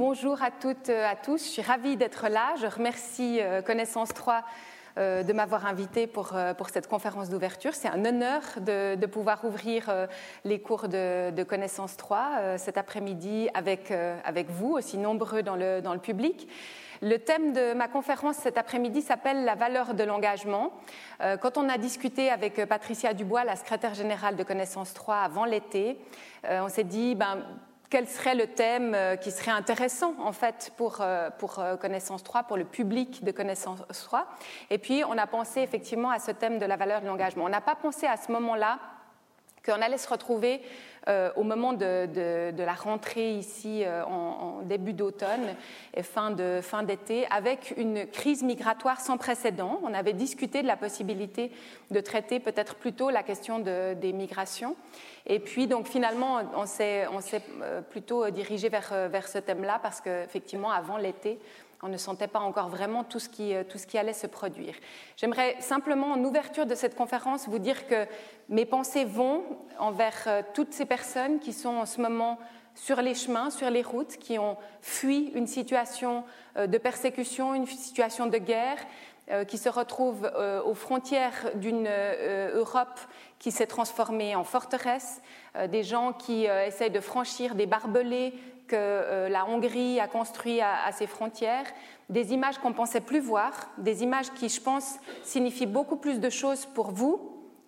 bonjour à toutes, et à tous. Je suis ravie d'être là. Je remercie euh, Connaissance 3 euh, de m'avoir invité pour, euh, pour, cette conférence d'ouverture. C'est un honneur de, de, pouvoir ouvrir les cours de, de Connaissance 3 cet après-midi avec, avec vous, aussi nombreux dans le, dans le public. Le thème de ma conférence cet après-midi s'appelle La valeur de l'engagement. Quand on a discuté avec Patricia Dubois, la secrétaire générale de Connaissance 3, avant l'été, on s'est dit, ben, quel serait le thème euh, qui serait intéressant en fait pour, euh, pour euh, Connaissance 3, pour le public de Connaissance 3. Et puis on a pensé effectivement à ce thème de la valeur de l'engagement. On n'a pas pensé à ce moment-là qu'on allait se retrouver euh, au moment de, la rentrée ici euh, en, début d'automne et fin, d'été avec une crise migratoire sans précédent. On avait discuté de la possibilité de traiter peut-être plutôt la question de, des migrations. Et puis donc finalement on s'est, euh, plutôt dirigé vers ce thème-là parce qu'effectivement avant l'été on ne sentait pas encore vraiment tout ce qui, tout ce qui allait se produire. J'aimerais simplement, en ouverture de cette conférence, vous dire que mes pensées vont envers euh, toutes ces personnes qui sont en ce moment sur les chemins, sur les routes, qui ont fui une situation euh, de persécution, une situation de guerre, euh, qui se retrouvent aux frontières d'une Europe qui s'est transformée en forteresse, des gens qui essayent de franchir des barbelés que euh, la Hongrie a construit à, ses frontières, des images qu'on pensait plus voir, des images qui, je pense, signifient beaucoup plus de choses pour vous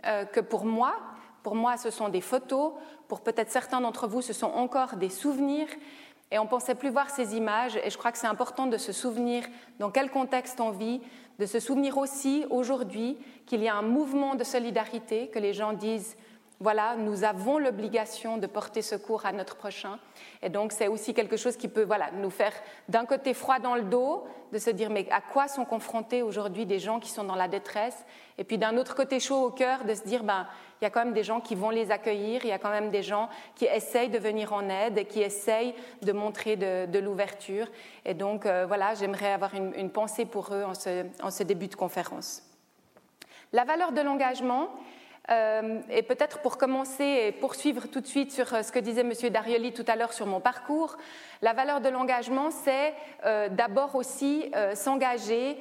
euh, que pour moi. Pour moi, ce sont des photos, pour peut-être certains d'entre vous, ce sont encore des souvenirs. Et on pensait plus voir ces images, et je crois que c'est important de se souvenir dans quel contexte on vit, de se souvenir aussi aujourd'hui qu'il y a un mouvement de solidarité, que les gens disent voilà, nous avons l'obligation de porter secours à notre prochain. Et donc, c'est aussi quelque chose qui peut voilà, nous faire d'un côté froid dans le dos, de se dire mais à quoi sont confrontés aujourd'hui des gens qui sont dans la détresse, et puis d'un autre côté chaud au cœur, de se dire ben, il y a quand même des gens qui vont les accueillir, il y a quand même des gens qui essayent de venir en aide qui essayent de montrer de, l'ouverture. Et donc, euh, voilà, j'aimerais avoir une, pensée pour eux en ce, début de conférence. La valeur de l'engagement, et peut-être pour commencer et poursuivre tout de suite sur euh, ce que disait M. Darioli tout à l'heure sur mon parcours, la valeur de l'engagement, c'est euh, d'abord aussi s'engager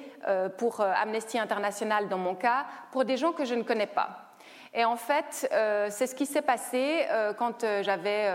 pour Amnesty International dans mon cas, pour des gens que je ne connais pas. Et en fait, c'est ce qui s'est passé quand j'avais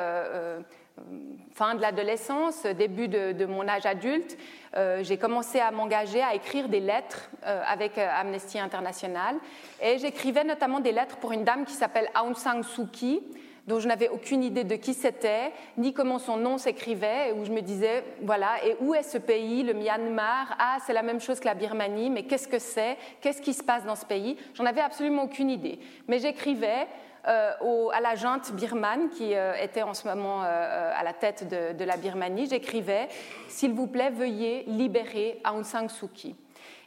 fin de l'adolescence, début de, mon âge adulte, euh, j'ai commencé à m'engager à écrire des lettres euh, avec euh, Amnesty International. Et j'écrivais notamment des lettres pour une dame qui s'appelle Aung San Suu Kyi, dont je n'avais aucune idée de qui c'était, ni comment son nom s'écrivait, où je me disais, voilà, et où est ce pays, le Myanmar? Ah, c'est la même chose que la Birmanie, mais qu'est-ce que c'est? Qu'est-ce qui se passe dans ce pays? J'en avais absolument aucune idée. Mais j'écrivais, euh, à la junte birmane qui euh, était en ce moment euh, à la tête de, la Birmanie, j'écrivais S'il vous plaît, veuillez libérer Aung San Suu Kyi.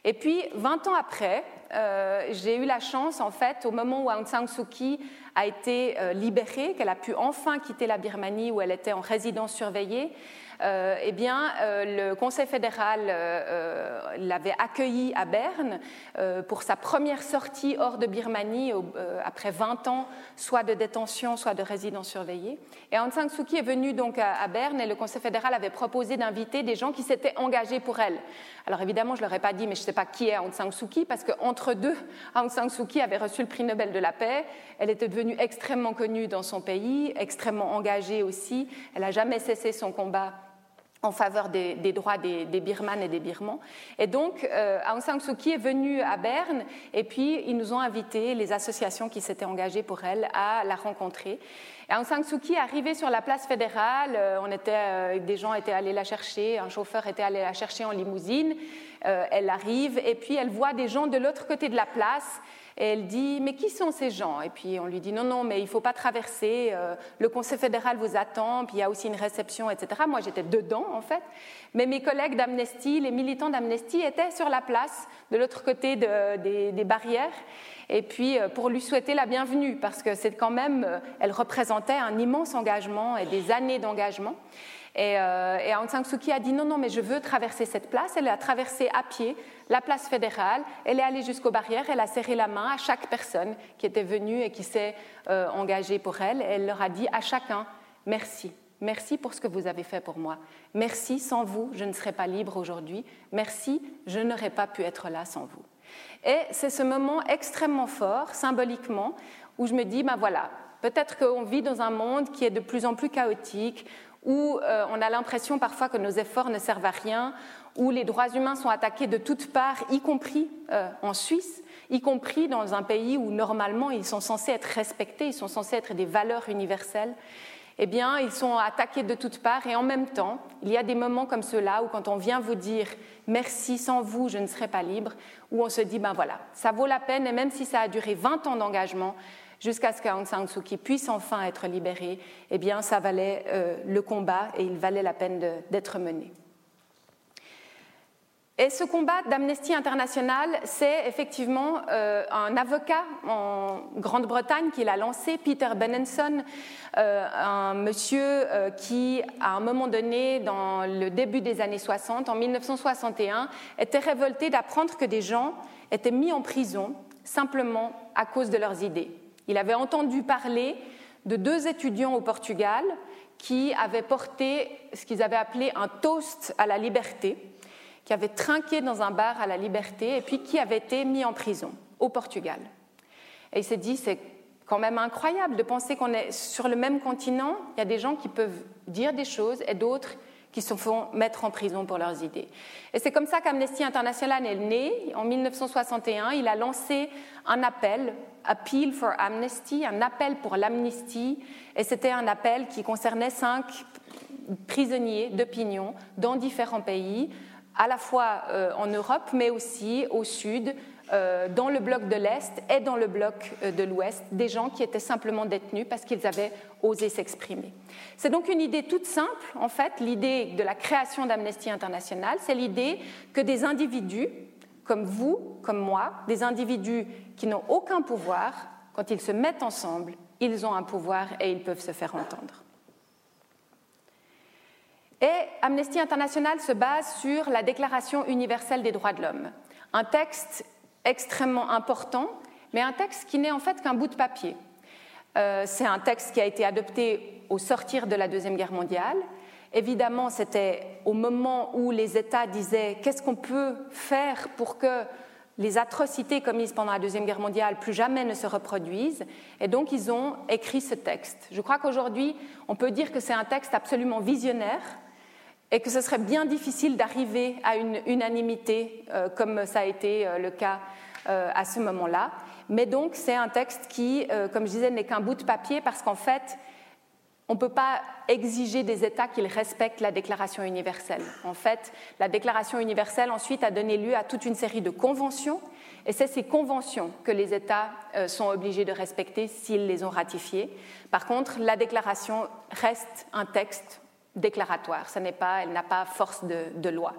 Et puis, 20 ans après, j'ai eu la chance, en fait, au moment où Aung San Suu Kyi a été libérée, qu'elle a pu enfin quitter la Birmanie où elle était en résidence surveillée, eh bien, euh, le Conseil fédéral euh, l'avait accueilli à Berne pour sa première sortie hors de Birmanie après 20 ans, soit de détention, soit de résidence surveillée. Et Aung San Suu Kyi est venue donc à, Berne et le Conseil fédéral avait proposé d'inviter des gens qui s'étaient engagés pour elle. Alors évidemment, je leur ai pas dit, mais je ne sais pas qui est Aung San Suu Kyi, parce qu'entre deux, Aung San Suu Kyi avait reçu le prix Nobel de la paix. Elle était devenue extrêmement connue dans son pays, extrêmement engagée aussi. Elle n'a jamais cessé son combat en faveur des, droits des, des, Birmanes et des Birmans. Et donc, euh, Aung San Suu Kyi est venue à Berne et puis ils nous ont invités, les associations qui s'étaient engagées pour elle, à la rencontrer. Aung San Suu Kyi est arrivée sur la place fédérale, euh, on était, euh, des gens étaient allés la chercher, un chauffeur était allé la chercher en limousine, euh, elle arrive et puis elle voit des gens de l'autre côté de la place et elle dit, mais qui sont ces gens? Et puis on lui dit, non, non, mais il ne faut pas traverser, euh, le Conseil fédéral vous attend, puis il y a aussi une réception, etc. Moi, j'étais dedans, en fait. Mais mes collègues d'Amnesty, les militants d'Amnesty, étaient sur la place, de l'autre côté des, barrières, et puis euh, pour lui souhaiter la bienvenue, parce que c'est quand même, euh, elle représentait un immense engagement et des années d'engagement. Et, euh, Aung San Suu Kyi a dit non, non, mais je veux traverser cette place. Elle a traversé à pied la place fédérale. Elle est allée jusqu'aux barrières. Elle a serré la main à chaque personne qui était venue et qui s'est euh, engagée pour elle. Elle leur a dit à chacun merci. Merci pour ce que vous avez fait pour moi. Merci, sans vous, je ne serais pas libre aujourd'hui. Merci, je n'aurais pas pu être là sans vous. Et c'est ce moment extrêmement fort, symboliquement, où je me dis, ben voilà, peut-être qu'on vit dans un monde qui est de plus en plus chaotique, où euh, on a l'impression parfois que nos efforts ne servent à rien, où les droits humains sont attaqués de toutes parts, y compris euh, en Suisse, y compris dans un pays où normalement ils sont censés être respectés, ils sont censés être des valeurs universelles. Eh bien, ils sont attaqués de toutes parts et en même temps, il y a des moments comme ceux-là où quand on vient vous dire merci, sans vous, je ne serais pas libre, où on se dit, ben voilà, ça vaut la peine et même si ça a duré 20 ans d'engagement, jusqu'à ce qu'Aung San Suu Kyi puisse enfin être libérée, eh bien, ça valait euh, le combat et il valait la peine d'être mené. Et ce combat d'Amnesty International, c'est effectivement euh, un avocat en Grande-Bretagne qui l'a lancé, Peter Benenson, euh, un monsieur qui, à un moment donné, dans le début des années 60, en 1961, était révolté d'apprendre que des gens étaient mis en prison simplement à cause de leurs idées. Il avait entendu parler de deux étudiants au Portugal qui avaient porté ce qu'ils avaient appelé un toast à la liberté qui avait trinqué dans un bar à la liberté et puis qui avait été mis en prison au Portugal. Et il s'est dit, c'est quand même incroyable de penser qu'on est sur le même continent, il y a des gens qui peuvent dire des choses et d'autres qui se font mettre en prison pour leurs idées. Et c'est comme ça qu'Amnesty International est né. En 1961, il a lancé un appel, Appeal for Amnesty, un appel pour l'amnistie, et c'était un appel qui concernait cinq prisonniers d'opinion dans différents pays, à la fois euh, en Europe, mais aussi au sud, euh, dans le bloc de l'Est et dans le bloc euh, de l'Ouest, des gens qui étaient simplement détenus parce qu'ils avaient osé s'exprimer. C'est donc une idée toute simple, en fait, l'idée de la création d'Amnesty International, c'est l'idée que des individus, comme vous, comme moi, des individus qui n'ont aucun pouvoir, quand ils se mettent ensemble, ils ont un pouvoir et ils peuvent se faire entendre. Et Amnesty International se base sur la Déclaration universelle des droits de l'homme, un texte extrêmement important, mais un texte qui n'est en fait qu'un bout de papier. Euh, c'est un texte qui a été adopté au sortir de la Deuxième Guerre mondiale. Évidemment, c'était au moment où les États disaient qu'est-ce qu'on peut faire pour que les atrocités commises pendant la Deuxième Guerre mondiale plus jamais ne se reproduisent? Et donc, ils ont écrit ce texte. Je crois qu'aujourd'hui, on peut dire que c'est un texte absolument visionnaire et que ce serait bien difficile d'arriver à une unanimité euh, comme ça a été euh, le cas euh, à ce moment-là. Mais donc c'est un texte qui, comme je disais, n'est qu'un bout de papier parce qu'en fait, on ne peut pas exiger des États qu'ils respectent la Déclaration universelle. En fait, la Déclaration universelle ensuite a donné lieu à toute une série de conventions, et c'est ces conventions que les États sont obligés de respecter s'ils les ont ratifiées. Par contre, la Déclaration reste un texte déclaratoire, pas, elle n'a pas force de, loi.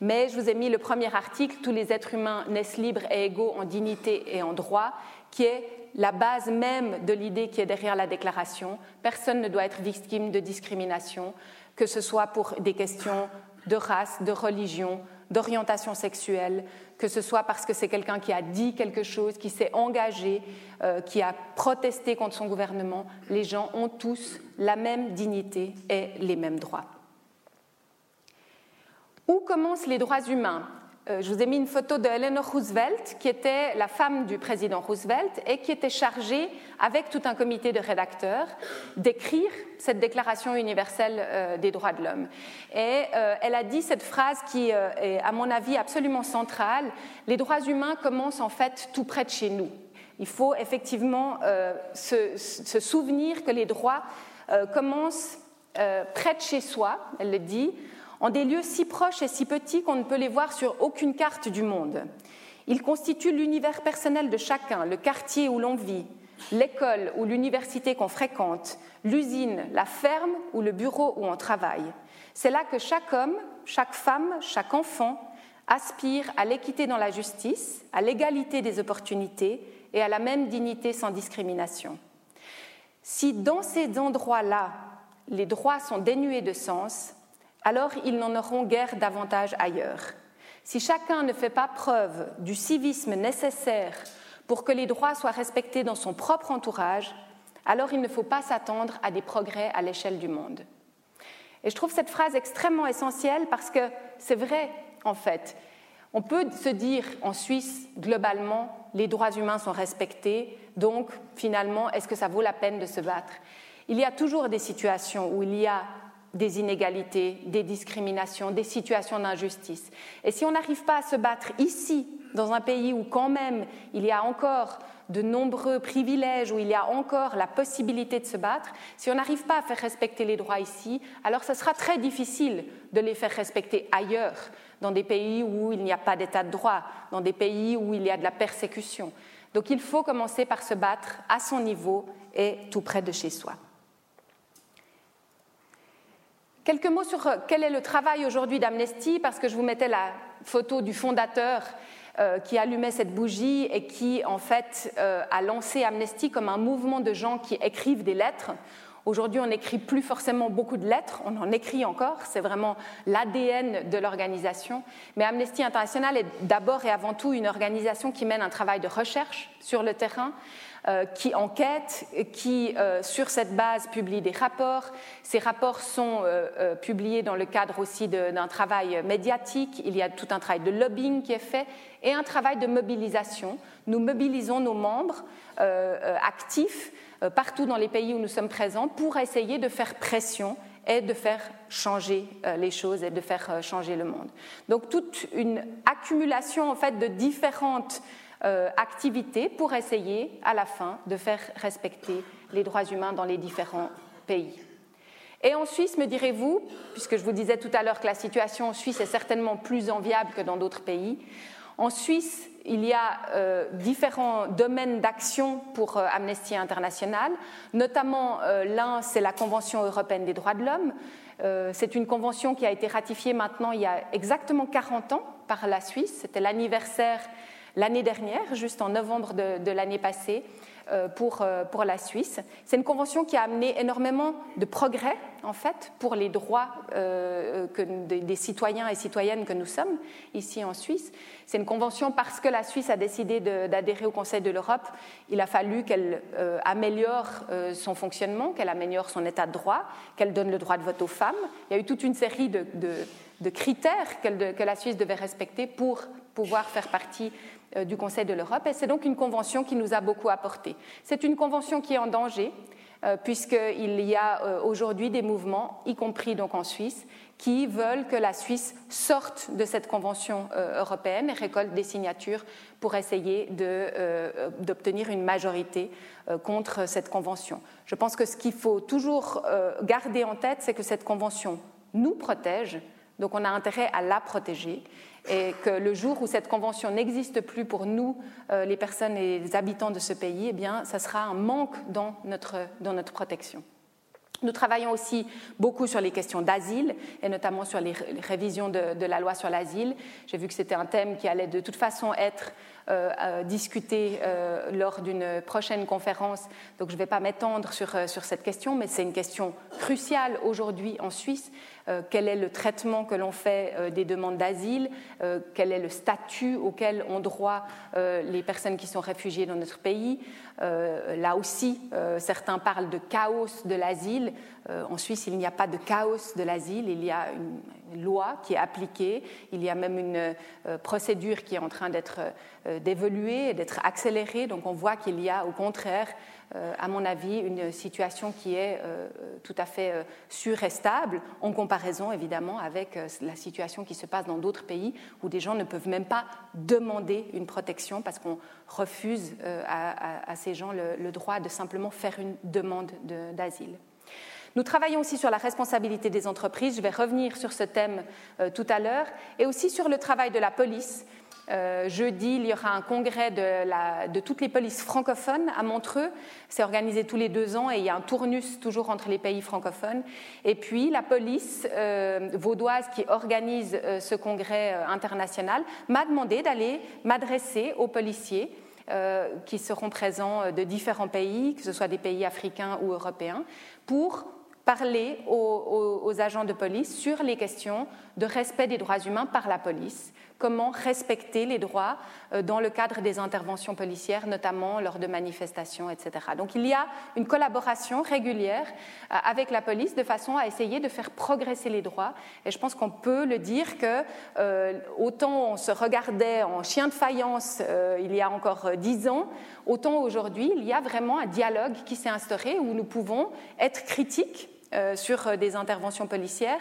Mais je vous ai mis le premier article, Tous les êtres humains naissent libres et égaux en dignité et en droit, qui est la base même de l'idée qui est derrière la déclaration. Personne ne doit être victime de discrimination, que ce soit pour des questions de race, de religion, d'orientation sexuelle, que ce soit parce que c'est quelqu'un qui a dit quelque chose, qui s'est engagé, euh, qui a protesté contre son gouvernement. Les gens ont tous la même dignité et les mêmes droits. Où commencent les droits humains? Je vous ai mis une photo de Eleanor Roosevelt, qui était la femme du président Roosevelt et qui était chargée, avec tout un comité de rédacteurs, d'écrire cette Déclaration universelle euh, des droits de l'homme. Et euh, elle a dit cette phrase qui est, à mon avis, absolument centrale Les droits humains commencent en fait tout près de chez nous. Il faut effectivement se, souvenir que les droits commencent près de chez soi, elle le dit, en des lieux si proches et si petits qu'on ne peut les voir sur aucune carte du monde. Ils constituent l'univers personnel de chacun, le quartier où l'on vit, l'école ou l'université qu'on fréquente, l'usine, la ferme ou le bureau où on travaille. C'est là que chaque homme, chaque femme, chaque enfant aspire à l'équité dans la justice, à l'égalité des opportunités et à la même dignité sans discrimination. Si dans ces endroits-là, les droits sont dénués de sens, alors ils n'en auront guère davantage ailleurs. Si chacun ne fait pas preuve du civisme nécessaire pour que les droits soient respectés dans son propre entourage, alors il ne faut pas s'attendre à des progrès à l'échelle du monde. Et je trouve cette phrase extrêmement essentielle parce que c'est vrai, en fait. On peut se dire en Suisse, globalement, les droits humains sont respectés, donc finalement, est-ce que ça vaut la peine de se battre? Il y a toujours des situations où il y a des inégalités, des discriminations, des situations d'injustice. Et si on n'arrive pas à se battre ici, dans un pays où quand même il y a encore de nombreux privilèges, où il y a encore la possibilité de se battre, si on n'arrive pas à faire respecter les droits ici, alors ce sera très difficile de les faire respecter ailleurs, dans des pays où il n'y a pas d'état de droit, dans des pays où il y a de la persécution. Donc il faut commencer par se battre à son niveau et tout près de chez soi. Quelques mots sur quel est le travail aujourd'hui d'Amnesty, parce que je vous mettais la photo du fondateur euh, qui allumait cette bougie et qui, en fait, euh, a lancé Amnesty comme un mouvement de gens qui écrivent des lettres. Aujourd'hui, on n'écrit plus forcément beaucoup de lettres, on en écrit encore, c'est vraiment l'ADN de l'organisation. Mais Amnesty International est d'abord et avant tout une organisation qui mène un travail de recherche sur le terrain, euh, qui enquête, qui, euh, sur cette base, publie des rapports. Ces rapports sont euh, publiés dans le cadre aussi d'un travail médiatique. Il y a tout un travail de lobbying qui est fait et un travail de mobilisation. Nous mobilisons nos membres actifs partout dans les pays où nous sommes présents pour essayer de faire pression et de faire changer les choses et de faire changer le monde. Donc toute une accumulation en fait de différentes euh, activités pour essayer à la fin de faire respecter les droits humains dans les différents pays. Et en Suisse, me direz-vous, puisque je vous disais tout à l'heure que la situation en Suisse est certainement plus enviable que dans d'autres pays, en Suisse, il y a euh, différents domaines d'action pour euh, Amnesty International, notamment l'un, c'est la Convention européenne des droits de l'homme. c'est une convention qui a été ratifiée maintenant il y a exactement 40 ans par la Suisse. C'était l'anniversaire l'année dernière, juste en novembre de, l'année passée, euh, pour, euh, pour, la Suisse. C'est une convention qui a amené énormément de progrès, en fait, pour les droits euh, des, citoyens et citoyennes que nous sommes ici en Suisse. C'est une convention parce que la Suisse a décidé d'adhérer au Conseil de l'Europe, il a fallu qu'elle améliore son fonctionnement, qu'elle améliore son état de droit, qu'elle donne le droit de vote aux femmes. Il y a eu toute une série de, critères que la Suisse devait respecter pour pouvoir faire partie euh, du Conseil de l'Europe. Et c'est donc une convention qui nous a beaucoup apporté. C'est une convention qui est en danger, euh, puisqu'il y a euh, aujourd'hui des mouvements, y compris donc en Suisse, qui veulent que la Suisse sorte de cette convention européenne et récolte des signatures pour essayer d'obtenir une majorité contre cette convention. Je pense que ce qu'il faut toujours garder en tête, c'est que cette convention nous protège, donc on a intérêt à la protéger et que le jour où cette convention n'existe plus pour nous, euh, les personnes et les habitants de ce pays, eh bien, ça sera un manque dans notre, dans notre protection. Nous travaillons aussi beaucoup sur les questions d'asile et notamment sur les révisions de, de la loi sur l'asile. J'ai vu que c'était un thème qui allait de toute façon être euh, euh, discuté euh, lors d'une prochaine conférence, donc je ne vais pas m'étendre sur, sur, cette question, mais c'est une question cruciale aujourd'hui en Suisse. quel est le traitement que l'on fait des demandes d'asile? Quel est le statut auquel ont droit les personnes qui sont réfugiées dans notre pays? Là aussi, certains parlent de chaos de l'asile. en Suisse, il n'y a pas de chaos de l'asile, il y a une loi qui est appliquée, il y a même une euh, procédure qui est en train d'être euh, d'évoluer et d'être accélérée. Donc on voit qu'il y a au contraire, euh, à mon avis, une situation qui est tout à fait sûre et stable, en comparaison évidemment avec la situation qui se passe dans d'autres pays où des gens ne peuvent même pas demander une protection parce qu'on refuse à, ces gens le, droit de simplement faire une demande d'asile. Nous travaillons aussi sur la responsabilité des entreprises, je vais revenir sur ce thème euh, tout à l'heure, et aussi sur le travail de la police. Euh, jeudi, il y aura un congrès de, toutes les polices francophones à Montreux. C'est organisé tous les deux ans et il y a un tournus toujours entre les pays francophones. Et puis la police euh, vaudoise qui organise ce congrès international m'a demandé d'aller m'adresser aux policiers qui seront présents de différents pays, que ce soit des pays africains ou européens, pour parler aux, agents de police sur les questions de respect des droits humains par la police, comment respecter les droits euh, dans le cadre des interventions policières, notamment lors de manifestations, etc. Donc il y a une collaboration régulière euh, avec la police de façon à essayer de faire progresser les droits. Et je pense qu'on peut le dire que euh, autant on se regardait en chien de faïence il y a encore dix ans, autant aujourd'hui il y a vraiment un dialogue qui s'est instauré où nous pouvons être critiques sur des interventions policières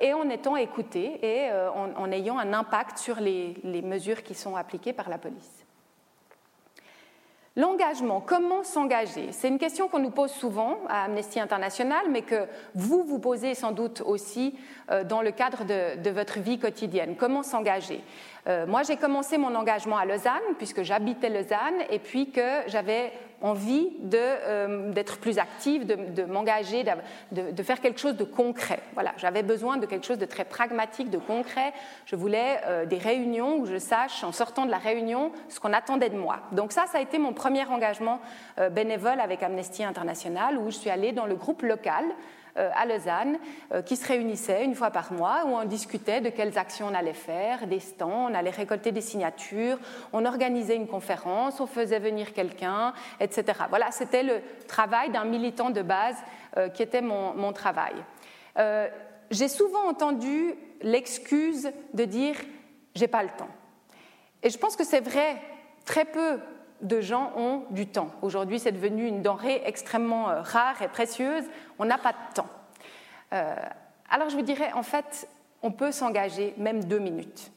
et en étant écoutés et euh, en, ayant un impact sur les, mesures qui sont appliquées par la police. L'engagement, comment s'engager? C'est une question qu'on nous pose souvent à Amnesty International, mais que vous vous posez sans doute aussi euh, dans le cadre de votre vie quotidienne. Comment s'engager? Euh, moi, j'ai commencé mon engagement à Lausanne, puisque j'habitais Lausanne, et puis que j'avais envie euh, d'être plus active, de, m'engager, de, faire quelque chose de concret. Voilà, j'avais besoin de quelque chose de très pragmatique, de concret. Je voulais euh, des réunions où je sache, en sortant de la réunion, ce qu'on attendait de moi. Donc ça, ça a été mon premier engagement bénévole avec Amnesty International, où je suis allée dans le groupe local à Lausanne euh, qui se réunissaient une fois par mois où on discutait de quelles actions on allait faire, des stands, on allait récolter des signatures, on organisait une conférence, on faisait venir quelqu'un, etc. Voilà, c'était le travail d'un militant de base euh, qui était mon, travail. J'ai souvent entendu l'excuse de dire j'ai pas le temps. Et je pense que c'est vrai, très peu de gens ont du temps. Aujourd'hui, c'est devenu une denrée extrêmement euh, rare et précieuse. On n'a pas de temps. Euh, alors je vous dirais, en fait, on peut s'engager même deux minutes.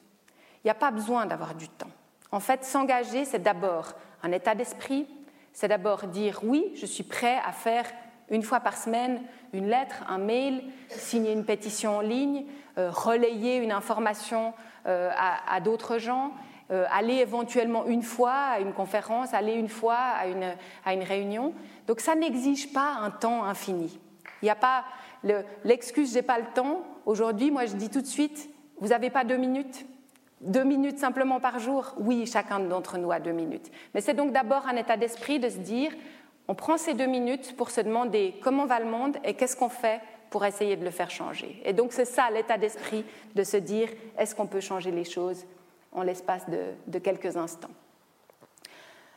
Il n'y a pas besoin d'avoir du temps. En fait, s'engager, c'est d'abord un état d'esprit, c'est d'abord dire oui, je suis prêt à faire une fois par semaine une lettre, un mail, signer une pétition en ligne, euh, relayer une information à d'autres gens, euh, aller éventuellement une fois à une conférence, aller une fois à une, à une réunion. Donc ça n'exige pas un temps infini. Il n'y a pas l'excuse j'ai pas le temps. Aujourd'hui, moi je dis tout de suite, vous n'avez pas deux minutes deux minutes simplement par jour Oui, chacun d'entre nous a deux minutes. Mais c'est donc d'abord un état d'esprit de se dire, on prend ces deux minutes pour se demander comment va le monde et qu'est-ce qu'on fait pour essayer de le faire changer. Et donc c'est ça l'état d'esprit de se dire, est-ce qu'on peut changer les choses en l'espace de, quelques instants.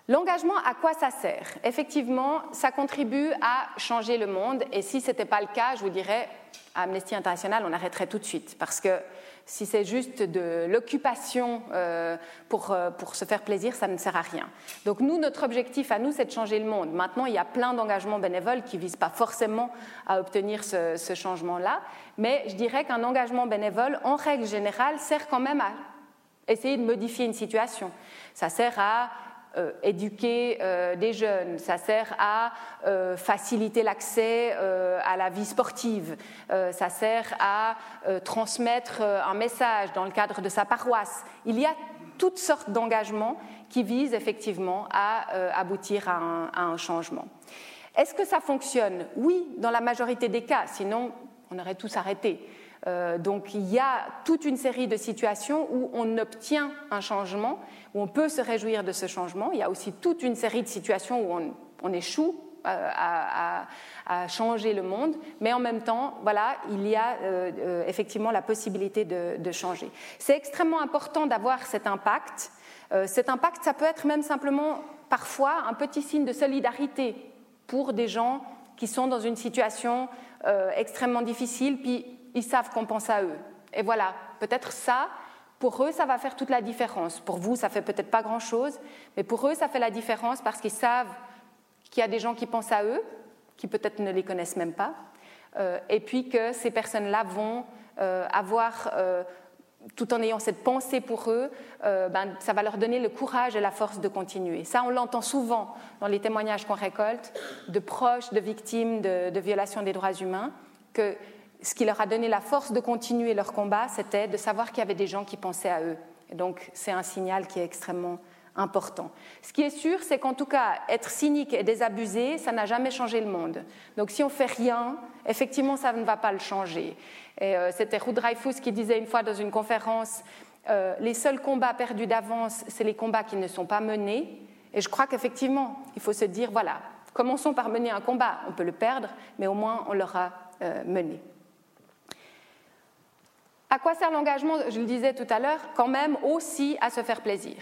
L'engagement, à quoi ça sert? Effectivement, ça contribue à changer le monde. Et si ce n'était pas le cas, je vous dirais, à Amnesty International, on arrêterait tout de suite. Parce que si c'est juste de l'occupation euh, pour, euh, pour, se faire plaisir, ça ne sert à rien. Donc nous, notre objectif à nous, c'est de changer le monde. Maintenant, il y a plein d'engagements bénévoles qui ne visent pas forcément à obtenir ce, ce changement-là. Mais je dirais qu'un engagement bénévole, en règle générale, sert quand même à essayer de modifier une situation. Ça sert à euh, éduquer euh, des jeunes, ça sert à euh, faciliter l'accès à la vie sportive, ça sert à transmettre un message dans le cadre de sa paroisse. Il y a toutes sortes d'engagements qui visent effectivement à aboutir à un changement. Est-ce que ça fonctionne? Oui, dans la majorité des cas, sinon on aurait tous arrêté. Euh, donc il y a toute une série de situations où on obtient un changement, où on peut se réjouir de ce changement. Il y a aussi toute une série de situations où on, échoue euh, à, changer le monde, mais en même temps, voilà, il y a euh, effectivement la possibilité de, changer. C'est extrêmement important d'avoir cet impact. cet impact, ça peut être même simplement parfois un petit signe de solidarité pour des gens qui sont dans une situation extrêmement difficile, puis ils savent qu'on pense à eux. Et voilà, peut-être ça, pour eux, ça va faire toute la différence. Pour vous, ça fait peut-être pas grand-chose, mais pour eux, ça fait la différence parce qu'ils savent qu'il y a des gens qui pensent à eux, qui peut-être ne les connaissent même pas, euh, et puis que ces personnes-là vont euh, avoir, euh, tout en ayant cette pensée pour eux, ben, ça va leur donner le courage et la force de continuer. Ça, on l'entend souvent dans les témoignages qu'on récolte de proches de victimes de, de violations des droits humains, que ce qui leur a donné la force de continuer leur combat, c'était de savoir qu'il y avait des gens qui pensaient à eux. Et donc, c'est un signal qui est extrêmement important. Ce qui est sûr, c'est qu'en tout cas, être cynique et désabusé, ça n'a jamais changé le monde. Donc, si on fait rien, effectivement, ça ne va pas le changer. Euh, c'était Ruud qui disait une fois dans une conférence euh, les seuls combats perdus d'avance, c'est les combats qui ne sont pas menés. Et je crois qu'effectivement, il faut se dire voilà, commençons par mener un combat. On peut le perdre, mais au moins on l'aura euh, mené. À quoi sert l'engagement Je le disais tout à l'heure, quand même aussi à se faire plaisir.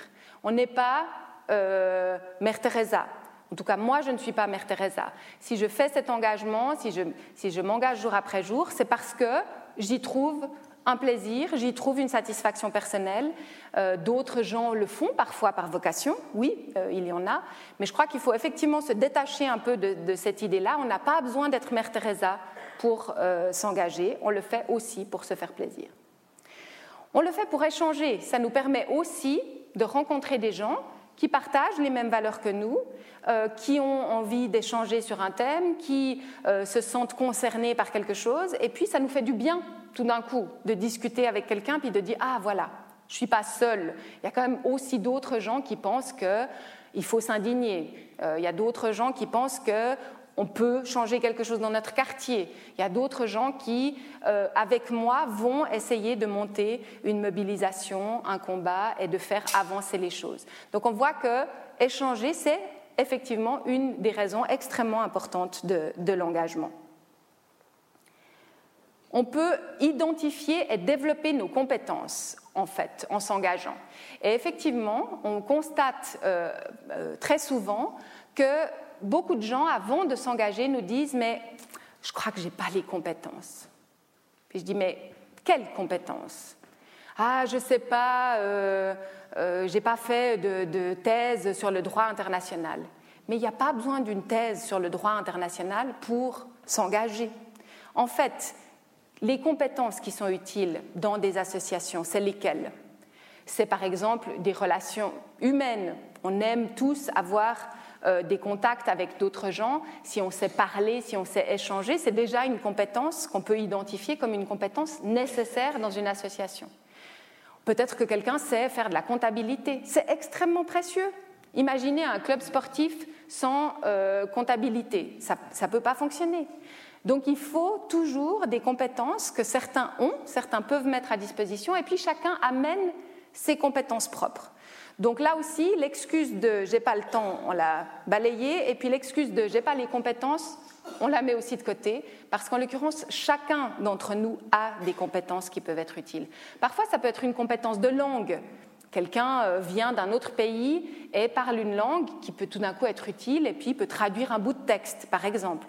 On n'est pas euh, Mère Teresa. En tout cas, moi, je ne suis pas Mère Teresa. Si je fais cet engagement, si je, si je m'engage jour après jour, c'est parce que j'y trouve un plaisir, j'y trouve une satisfaction personnelle. Euh, d'autres gens le font parfois par vocation, oui, euh, il y en a, mais je crois qu'il faut effectivement se détacher un peu de, cette idée-là. On n'a pas besoin d'être Mère Teresa pour euh, s'engager, on le fait aussi pour se faire plaisir. On le fait pour échanger, ça nous permet aussi de rencontrer des gens qui partagent les mêmes valeurs que nous, qui ont envie d'échanger sur un thème, qui se sentent concernés par quelque chose, et puis ça nous fait du bien tout d'un coup de discuter avec quelqu'un puis de dire ah voilà, je ne suis pas seule. Il y a quand même aussi d'autres gens qui pensent qu'il faut s'indigner. Euh, il y a d'autres gens qui pensent que on peut changer quelque chose dans notre quartier. Il y a d'autres gens qui, euh, avec moi, vont essayer de monter une mobilisation, un combat et de faire avancer les choses. Donc on voit que échanger, c'est effectivement une des raisons extrêmement importantes de l'engagement on peut identifier et développer nos compétences, en fait, en s'engageant. Et effectivement, on constate euh, euh, très souvent que beaucoup de gens, avant de s'engager, nous disent Mais je crois que je n'ai pas les compétences. Puis je dis Mais quelles compétences? Ah, je ne sais pas, euh, je n'ai pas fait de, de thèse sur le droit international. Mais il n'y a pas besoin d'une thèse sur le droit international pour s'engager. En fait, les compétences qui sont utiles dans des associations, c'est lesquelles? C'est par exemple des relations humaines. On aime tous avoir euh, des contacts avec d'autres gens. Si on sait parler, si on sait échanger, c'est déjà une compétence qu'on peut identifier comme une compétence nécessaire dans une association. Peut-être que quelqu'un sait faire de la comptabilité. C'est extrêmement précieux. Imaginez un club sportif sans euh, comptabilité. Ça ne peut pas fonctionner. Donc il faut toujours des compétences que certains ont, certains peuvent mettre à disposition, et puis chacun amène ses compétences propres. Donc là aussi, l'excuse de j'ai pas le temps, on l'a balayée, et puis l'excuse de j'ai pas les compétences, on la met aussi de côté, parce qu'en l'occurrence, chacun d'entre nous a des compétences qui peuvent être utiles. Parfois, ça peut être une compétence de langue. Quelqu'un euh, vient d'un autre pays et parle une langue qui peut tout d'un coup être utile et puis peut traduire un bout de texte, par exemple.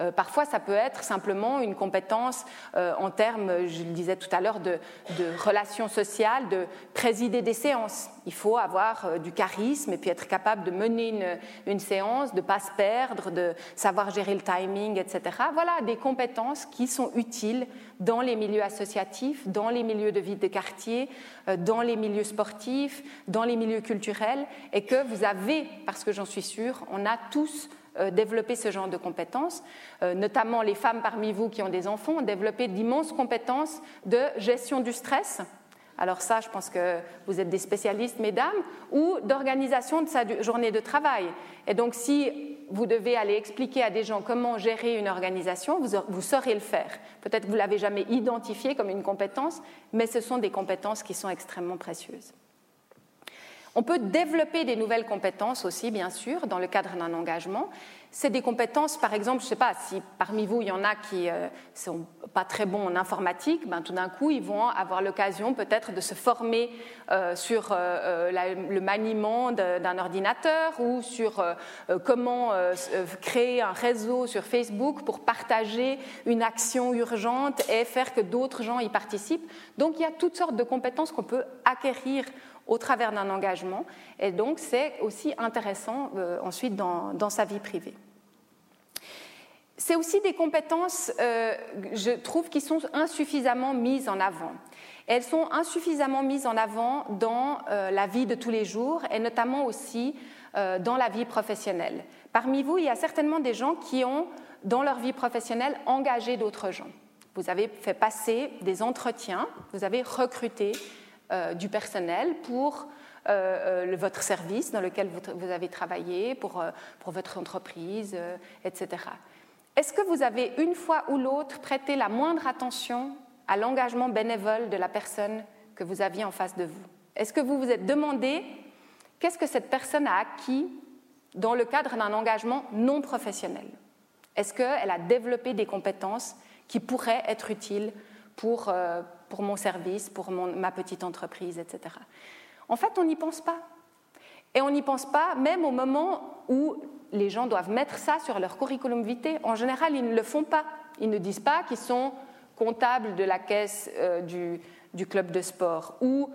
Euh, parfois, ça peut être simplement une compétence euh, en termes, je le disais tout à l'heure, de, relations sociales, de présider des séances. Il faut avoir euh, du charisme et puis être capable de mener une, séance, de ne pas se perdre, de savoir gérer le timing, etc. Voilà des compétences qui sont utiles dans les milieux associatifs, dans les milieux de vie de quartier, dans les milieux sportifs, dans les milieux culturels, et que vous avez, parce que j'en suis sûre, on a tous développer ce genre de compétences. Euh, notamment les femmes parmi vous qui ont des enfants ont développé d'immenses compétences de gestion du stress. Alors ça, je pense que vous êtes des spécialistes, mesdames, ou d'organisation de sa journée de travail. Et donc si vous devez aller expliquer à des gens comment gérer une organisation, vous, vous saurez le faire. Peut-être que vous ne l'avez jamais identifié comme une compétence, mais ce sont des compétences qui sont extrêmement précieuses. On peut développer des nouvelles compétences aussi, bien sûr, dans le cadre d'un engagement. C'est des compétences, par exemple, je ne sais pas, si parmi vous, il y en a qui ne euh, sont pas très bons en informatique, ben, tout d'un coup, ils vont avoir l'occasion peut-être de se former euh, sur euh, le maniement d'un ordinateur ou sur comment créer un réseau sur Facebook pour partager une action urgente et faire que d'autres gens y participent. Donc, il y a toutes sortes de compétences qu'on peut acquérir au travers d'un engagement. Et donc, c'est aussi intéressant euh, ensuite dans, sa vie privée. C'est aussi des compétences, euh, je trouve, qui sont insuffisamment mises en avant. Elles sont insuffisamment mises en avant dans euh, la vie de tous les jours et notamment aussi dans la vie professionnelle. Parmi vous, il y a certainement des gens qui ont, dans leur vie professionnelle, engagé d'autres gens. Vous avez fait passer des entretiens, vous avez recruté du personnel pour euh, euh, votre service dans lequel vous, avez travaillé, pour, pour votre entreprise, etc. Est-ce que vous avez une fois ou l'autre prêté la moindre attention à l'engagement bénévole de la personne que vous aviez en face de vous? Est-ce que vous vous êtes demandé qu'est-ce que cette personne a acquis dans le cadre d'un engagement non professionnel? Est-ce qu'elle a développé des compétences qui pourraient être utiles pour pour mon service, pour ma petite entreprise, etc. En fait, on n'y pense pas. Et on n'y pense pas même au moment où les gens doivent mettre ça sur leur curriculum vitae. En général, ils ne le font pas. Ils ne disent pas qu'ils sont comptables de la caisse euh, du, du, club de sport ou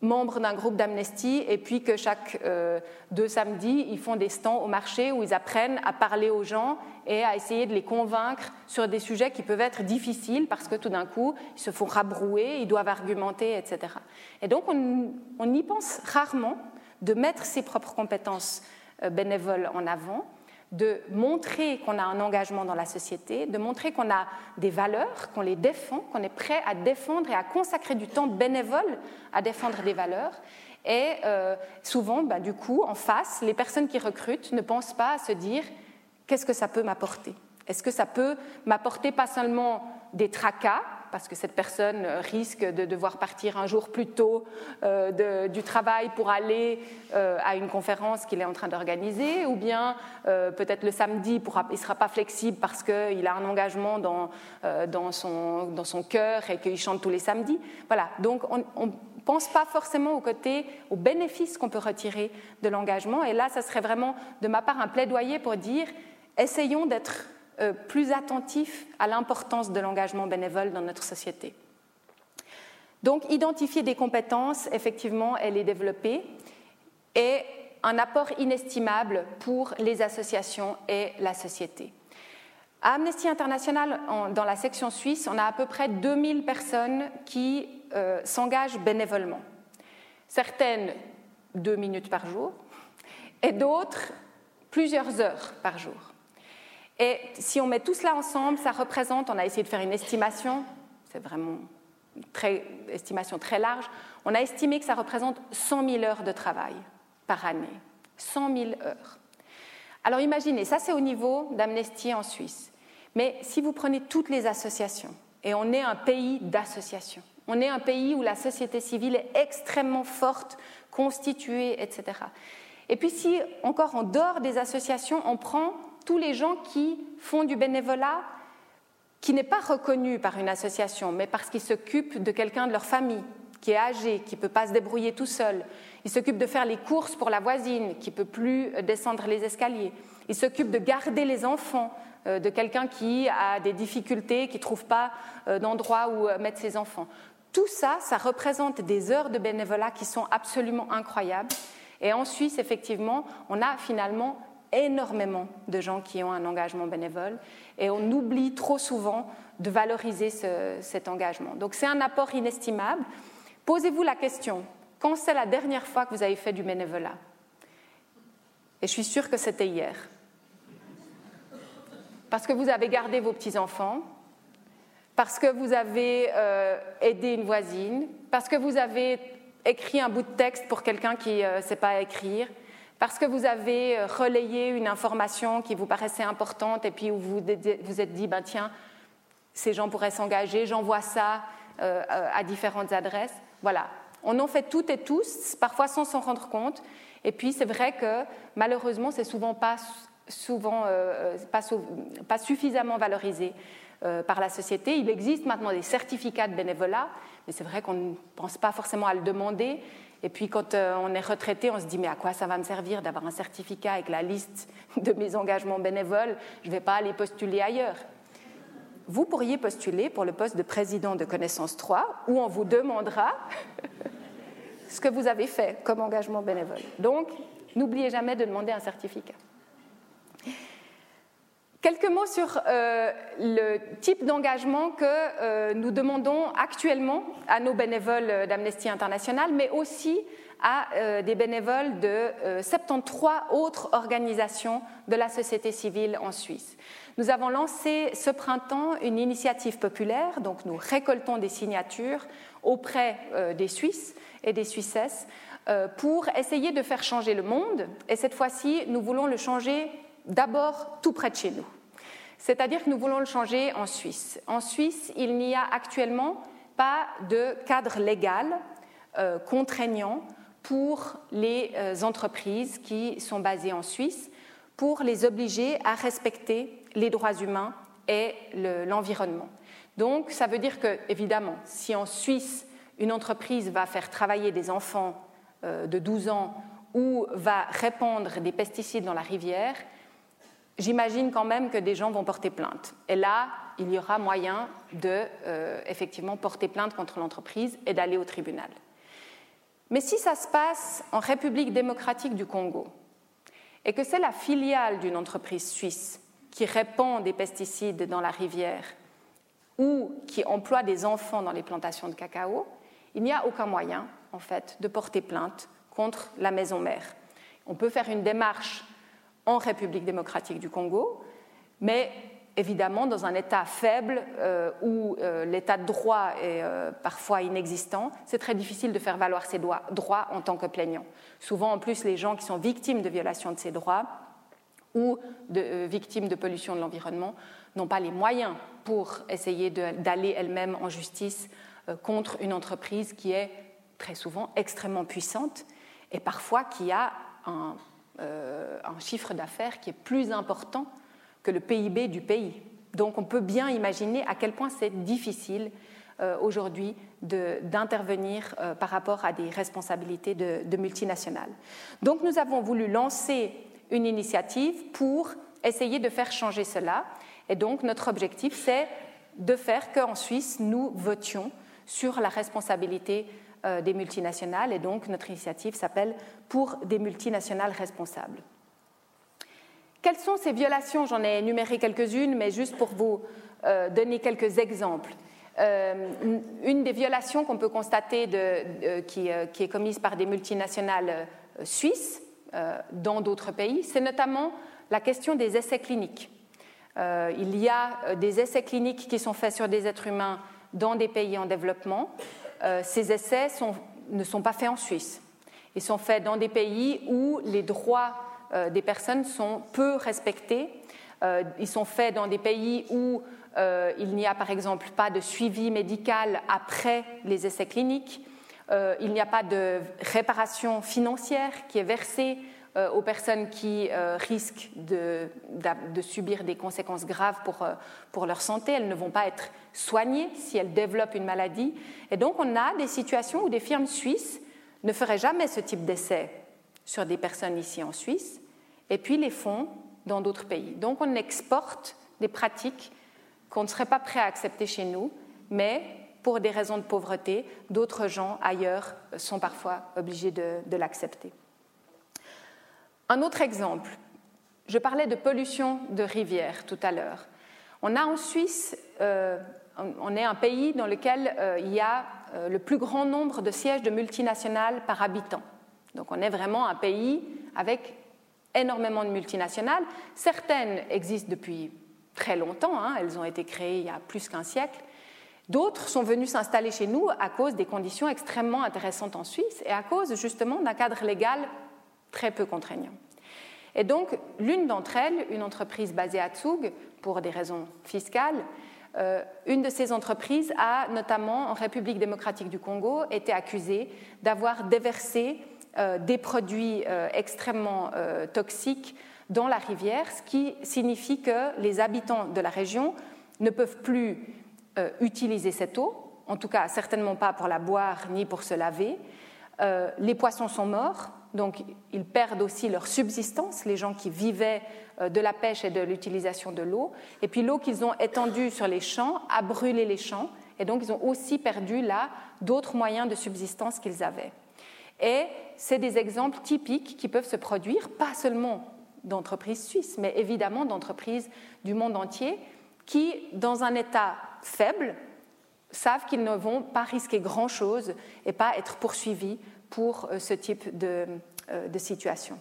membres d'un groupe d'amnesty et puis que chaque euh, deux samedis, ils font des stands au marché où ils apprennent à parler aux gens et à essayer de les convaincre sur des sujets qui peuvent être difficiles parce que tout d'un coup, ils se font rabrouer, ils doivent argumenter, etc. Et donc, on, on y pense rarement de mettre ses propres compétences euh, bénévoles en avant, de montrer qu'on a un engagement dans la société, de montrer qu'on a des valeurs, qu'on les défend, qu'on est prêt à défendre et à consacrer du temps bénévole à défendre des valeurs. Et euh, souvent, bah, du coup, en face, les personnes qui recrutent ne pensent pas à se dire qu'est-ce que ça peut m'apporter? Est-ce que ça peut m'apporter pas seulement des tracas, parce que cette personne risque de devoir partir un jour plus tôt euh, du travail pour aller euh, à une conférence qu'il est en train d'organiser, ou bien euh, peut-être le samedi, il ne sera pas flexible parce qu'il a un engagement dans, dans, son, dans son cœur et qu'il chante tous les samedis. Voilà, donc on ne pense pas forcément au côté, aux bénéfices qu'on peut retirer de l'engagement. Et là, ça serait vraiment de ma part un plaidoyer pour dire, essayons d'être euh, plus attentif à l'importance de l'engagement bénévole dans notre société. Donc, identifier des compétences, effectivement, et les développer est un apport inestimable pour les associations et la société. À Amnesty International, dans la section suisse, on a à peu près 2000 personnes qui euh, s'engagent bénévolement. Certaines deux minutes par jour et d'autres plusieurs heures par jour. Et si on met tout cela ensemble, ça représente, on a essayé de faire une estimation, c'est vraiment une estimation très large, on a estimé que ça représente 100 000 heures de travail par année. 100 000 heures. Alors imaginez, ça c'est au niveau d'Amnesty en Suisse. Mais si vous prenez toutes les associations, et on est un pays d'associations, on est un pays où la société civile est extrêmement forte, constituée, etc. Et puis si, encore en dehors des associations, on prend tous les gens qui font du bénévolat qui n'est pas reconnu par une association, mais parce qu'ils s'occupent de quelqu'un de leur famille qui est âgé, qui ne peut pas se débrouiller tout seul. Ils s'occupent de faire les courses pour la voisine qui ne peut plus descendre les escaliers. Ils s'occupent de garder les enfants euh, de quelqu'un qui a des difficultés, qui ne trouve pas euh, d'endroit où euh, mettre ses enfants. Tout ça, ça représente des heures de bénévolat qui sont absolument incroyables. Et en Suisse, effectivement, on a finalement énormément de gens qui ont un engagement bénévole et on oublie trop souvent de valoriser cet engagement. Donc c'est un apport inestimable. Posez-vous la question, quand c'est la dernière fois que vous avez fait du bénévolat? Et je suis sûre que c'était hier. Parce que vous avez gardé vos petits-enfants, parce que vous avez euh, aidé une voisine, parce que vous avez écrit un bout de texte pour quelqu'un qui ne euh, sait pas écrire, parce que vous avez euh, relayé une information qui vous paraissait importante et puis vous vous êtes dit, ben tiens, ces gens pourraient s'engager, j'envoie ça euh, à différentes adresses. Voilà, on en fait toutes et tous, parfois sans s'en rendre compte. Et puis c'est vrai que malheureusement, c'est souvent pas, souvent, euh, pas, suffisamment valorisé par la société. Il existe maintenant des certificats de bénévolat, mais c'est vrai qu'on ne pense pas forcément à le demander. Et puis quand euh, on est retraité, on se dit mais à quoi ça va me servir d'avoir un certificat avec la liste de mes engagements bénévoles? Je ne vais pas aller postuler ailleurs. Vous pourriez postuler pour le poste de président de Connaissance 3 où on vous demandera ce que vous avez fait comme engagement bénévole. Donc, n'oubliez jamais de demander un certificat. Quelques mots sur euh, le type d'engagement que euh, nous demandons actuellement à nos bénévoles d'Amnesty International, mais aussi à euh, des bénévoles de 73 autres organisations de la société civile en Suisse. Nous avons lancé ce printemps une initiative populaire, donc nous récoltons des signatures auprès des Suisses et des Suissesses pour essayer de faire changer le monde. Et cette fois-ci, nous voulons le changer d'abord tout près de chez nous. C'est-à-dire que nous voulons le changer en Suisse. En Suisse, il n'y a actuellement pas de cadre légal euh, contraignant pour les euh, entreprises qui sont basées en Suisse pour les obliger à respecter les droits humains et l'environnement. Donc, ça veut dire que, évidemment, si en Suisse, une entreprise va faire travailler des enfants euh, de 12 ans ou va répandre des pesticides dans la rivière, j'imagine quand même que des gens vont porter plainte. Et là, il y aura moyen de euh, effectivement porter plainte contre l'entreprise et d'aller au tribunal. Mais si ça se passe en République démocratique du Congo et que c'est la filiale d'une entreprise suisse qui répand des pesticides dans la rivière ou qui emploie des enfants dans les plantations de cacao, il n'y a aucun moyen, en fait, de porter plainte contre la maison mère. On peut faire une démarche en République démocratique du Congo, mais évidemment dans un État faible euh, où euh, l'état de droit est euh, parfois inexistant, c'est très difficile de faire valoir ses droits en tant que plaignant. Souvent, en plus, les gens qui sont victimes de violations de ces droits ou victimes de pollution de l'environnement n'ont pas les moyens pour essayer d'aller elles-mêmes en justice contre une entreprise qui est très souvent extrêmement puissante et parfois qui a un, un chiffre d'affaires qui est plus important que le PIB du pays. Donc on peut bien imaginer à quel point c'est difficile euh, aujourd'hui d'intervenir euh, par rapport à des responsabilités de, multinationales. Donc nous avons voulu lancer une initiative pour essayer de faire changer cela. Et donc notre objectif, c'est de faire qu'en Suisse, nous votions sur la responsabilité euh, des multinationales. Et donc notre initiative s'appelle Pour des multinationales responsables. Quelles sont ces violations? J'en ai énuméré quelques-unes, mais juste pour vous euh, donner quelques exemples. Euh, une des violations qu'on peut constater euh, qui, est commise par des multinationales suisses dans d'autres pays, c'est notamment la question des essais cliniques. il y a des essais cliniques qui sont faits sur des êtres humains dans des pays en développement. Ces essais ne sont pas faits en Suisse. Ils sont faits dans des pays où les droits euh, des personnes sont peu respectés. Euh, ils sont faits dans des pays où euh, il n'y a par exemple pas de suivi médical après les essais cliniques. il n'y a pas de réparation financière qui est versée aux personnes qui risquent de, subir des conséquences graves pour, pour, leur santé. Elles ne vont pas être soignées si elles développent une maladie. Et donc on a des situations où des firmes suisses ne feraient jamais ce type d'essai sur des personnes ici en Suisse, et puis les font dans d'autres pays. Donc on exporte des pratiques qu'on ne serait pas prêt à accepter chez nous, mais pour des raisons de pauvreté, d'autres gens ailleurs sont parfois obligés de, l'accepter. Un autre exemple, je parlais de pollution de rivières tout à l'heure. On a en Suisse, euh, on est un pays dans lequel euh, il y a euh, le plus grand nombre de sièges de multinationales par habitant. Donc on est vraiment un pays avec énormément de multinationales. Certaines existent depuis très longtemps, hein. elles ont été créées il y a plus qu'un siècle. D'autres sont venues s'installer chez nous à cause des conditions extrêmement intéressantes en Suisse et à cause justement d'un cadre légal très peu contraignant. Et donc, l'une d'entre elles, une entreprise basée à Zug, pour des raisons fiscales, euh, une de ces entreprises a notamment, en République démocratique du Congo, été accusée d'avoir déversé euh, des produits euh, extrêmement toxiques dans la rivière, ce qui signifie que les habitants de la région ne peuvent plus utiliser cette eau, en tout cas certainement pas pour la boire ni pour se laver. Les poissons sont morts, donc ils perdent aussi leur subsistance, les gens qui vivaient euh, de la pêche et de l'utilisation de l'eau. Et puis l'eau qu'ils ont étendue sur les champs a brûlé les champs, et donc ils ont aussi perdu là d'autres moyens de subsistance qu'ils avaient. Et c'est des exemples typiques qui peuvent se produire, pas seulement d'entreprises suisses, mais évidemment d'entreprises du monde entier, qui, dans un état faible, savent qu'ils ne vont pas risquer grand-chose et pas être poursuivis pour euh, ce type de, euh, de situation.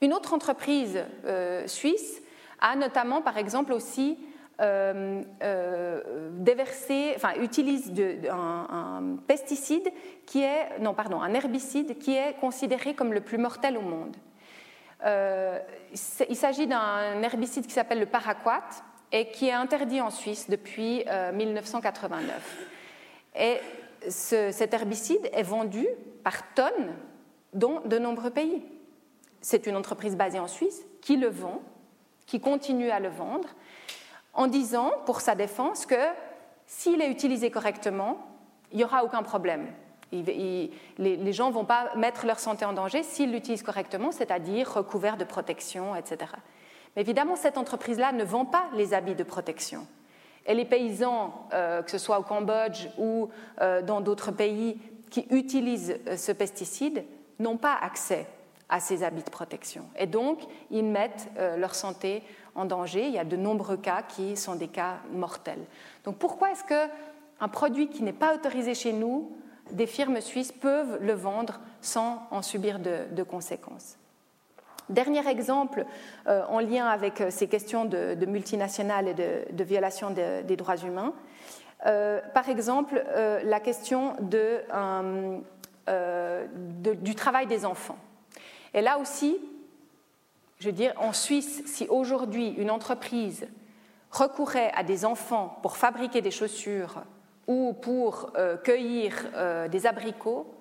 Une autre entreprise euh, suisse a notamment, par exemple, aussi déversé, enfin, utilise un, pesticide qui est, non, pardon, un herbicide qui est considéré comme le plus mortel au monde. il s'agit d'un herbicide qui s'appelle le paraquat et qui est interdit en Suisse depuis 1989. Et cet herbicide est vendu par tonnes dans de nombreux pays. C'est une entreprise basée en Suisse qui le vend, qui continue à le vendre. en disant, pour sa défense, que s'il est utilisé correctement, il n'y aura aucun problème. les, gens ne vont pas mettre leur santé en danger s'ils l'utilisent correctement, c'est-à-dire recouvert de protection, etc. Mais évidemment, cette entreprise-là ne vend pas les habits de protection. Et les paysans, euh, que ce soit au Cambodge ou euh, dans d'autres pays qui utilisent euh, ce pesticide, n'ont pas accès à ces habits de protection. Et donc, ils mettent leur santé en danger. Il y a de nombreux cas qui sont des cas mortels. Donc, pourquoi est-ce qu'un produit qui n'est pas autorisé chez nous, des firmes suisses peuvent le vendre sans en subir de conséquences? Dernier exemple euh, en lien avec euh, ces questions de, multinationales et de, violation des droits humains. Euh, par exemple, la question du travail des enfants. Et là aussi, je veux dire, en Suisse, si aujourd'hui une entreprise recourait à des enfants pour fabriquer des chaussures ou pour cueillir des abricots,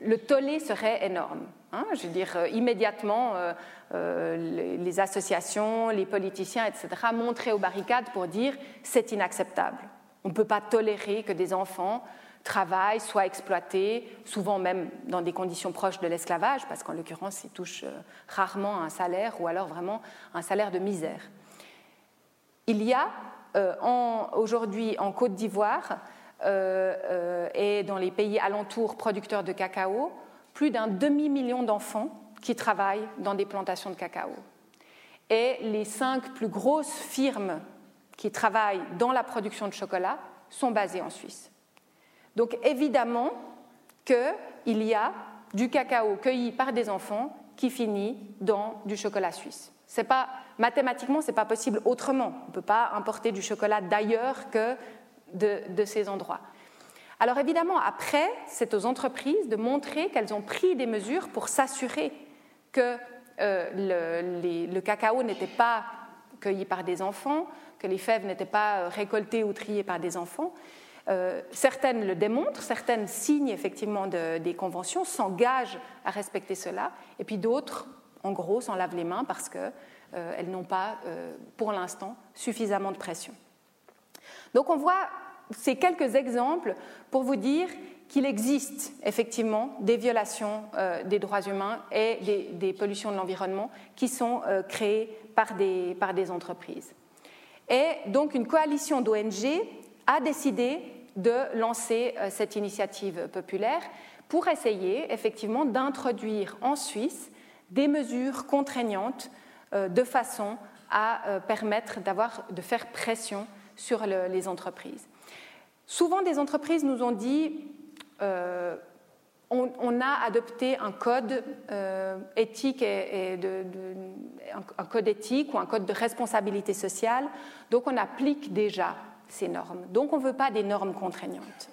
le tollé serait énorme. Hein, je veux dire, euh, immédiatement, euh, euh, les, associations, les politiciens, etc., montraient aux barricades pour dire c'est inacceptable. On ne peut pas tolérer que des enfants travaillent, soient exploités, souvent même dans des conditions proches de l'esclavage, parce qu'en l'occurrence, ils touchent rarement un salaire ou alors vraiment un salaire de misère. Il y a aujourd'hui en Côte d'Ivoire et dans les pays alentours producteurs de cacao plus d'un demi-million d'enfants qui travaillent dans des plantations de cacao. Et les cinq plus grosses firmes qui travaillent dans la production de chocolat sont basées en Suisse. Donc évidemment qu'il y a du cacao cueilli par des enfants qui finit dans du chocolat suisse. C'est pas mathématiquement, pas possible autrement. On ne peut pas importer du chocolat d'ailleurs que de ces endroits. Alors évidemment, après, c'est aux entreprises de montrer qu'elles ont pris des mesures pour s'assurer que euh, le, cacao n'était pas cueilli par des enfants, que les fèves n'étaient pas euh, récoltées ou triées par des enfants. Euh, certaines le démontrent, certaines signent effectivement des conventions, s'engagent à respecter cela, et puis d'autres, en gros, s'en lavent les mains parce qu'elles n'ont pas, pour l'instant, suffisamment de pression. Donc on voit ces quelques exemples pour vous dire qu'il existe effectivement des violations euh, des droits humains et des, pollutions de l'environnement qui sont euh, créées par des, entreprises. Et donc une coalition d'ONG a décidé de lancer euh, cette initiative populaire pour essayer effectivement d'introduire en Suisse des mesures contraignantes de façon à permettre de faire pression sur les entreprises. Souvent, des entreprises nous ont dit euh, on, a adopté un code euh, un, code éthique ou un code de responsabilité sociale, donc on applique déjà ces normes. Donc on ne veut pas des normes contraignantes.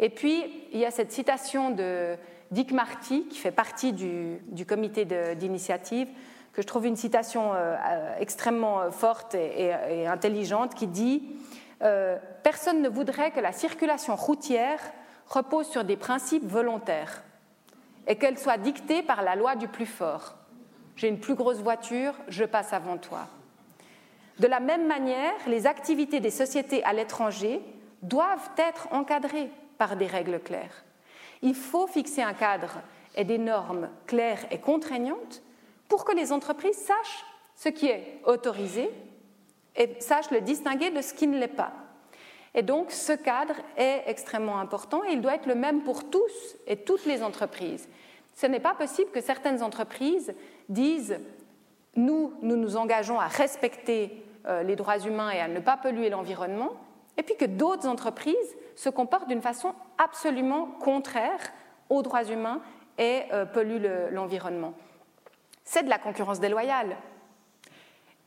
Et puis il y a cette citation de Dick Marty qui fait partie du, comité d'initiative que je trouve une citation euh, extrêmement forte et intelligente qui dit euh, personne ne voudrait que la circulation routière repose sur des principes volontaires et qu'elle soit dictée par la loi du plus fort. J'ai une plus grosse voiture, je passe avant toi. De la même manière, les activités des sociétés à l'étranger doivent être encadrées par des règles claires. Il faut fixer un cadre et des normes claires et contraignantes pour que les entreprises sachent ce qui est autorisé et sache le distinguer de ce qui ne l'est pas. Et donc ce cadre est extrêmement important et il doit être le même pour tous et toutes les entreprises. Ce n'est pas possible que certaines entreprises disent nous, nous nous engageons à respecter euh, les droits humains et à ne pas polluer l'environnement, et puis que d'autres entreprises se comportent d'une façon absolument contraire aux droits humains et euh, polluent l'environnement. C'est de la concurrence déloyale.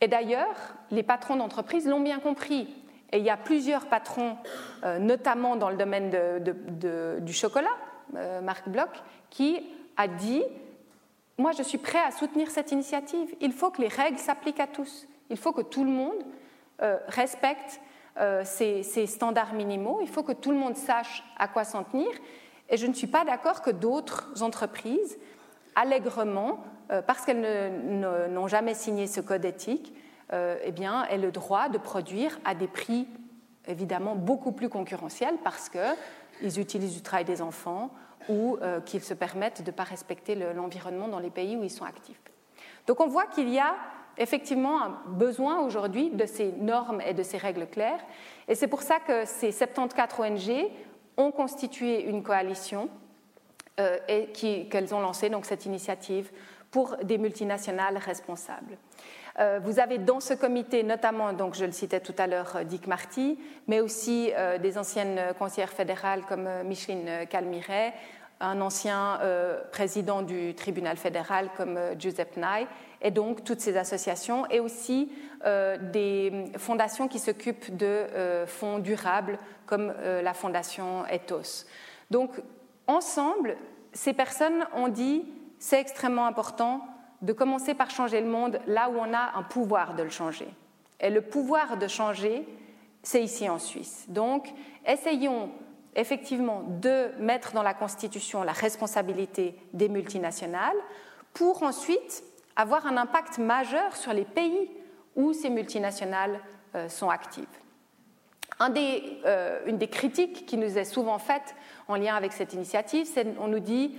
Et d'ailleurs, les patrons d'entreprise l'ont bien compris. Et il y a plusieurs patrons, euh, notamment dans le domaine du chocolat, euh, Marc Bloch, qui a dit Moi, je suis prêt à soutenir cette initiative. Il faut que les règles s'appliquent à tous. Il faut que tout le monde euh, respecte ces, standards minimaux. Il faut que tout le monde sache à quoi s'en tenir. Et je ne suis pas d'accord que d'autres entreprises, allègrement, parce qu'elles n'ont jamais signé ce code éthique, eh bien, aient le droit de produire à des prix évidemment beaucoup plus concurrentiels parce qu'ils utilisent du travail des enfants ou qu'ils se permettent de ne pas respecter l'environnement dans les pays où ils sont actifs. Donc on voit qu'il y a effectivement un besoin aujourd'hui de ces normes et de ces règles claires. Et c'est pour ça que ces 74 ONG ont constitué une coalition euh, et qu'elles ont lancé donc, cette initiative pour des multinationales responsables. Euh, vous avez dans ce comité notamment, donc je le citais tout à l'heure, Dick Marty, mais aussi euh, des anciennes conseillères fédérales comme Micheline Calmiret, un ancien président du tribunal fédéral comme Giuseppe Nye, et donc toutes ces associations, et aussi euh, des fondations qui s'occupent de euh, fonds durables, comme euh, la fondation Ethos. Donc, ensemble, ces personnes ont dit c'est extrêmement important de commencer par changer le monde là où on a un pouvoir de le changer. Et le pouvoir de changer, c'est ici en Suisse. Donc, essayons effectivement de mettre dans la Constitution la responsabilité des multinationales pour ensuite avoir un impact majeur sur les pays où ces multinationales euh, sont actives. Euh, une des critiques qui nous est souvent faite en lien avec cette initiative, c'est qu'on nous dit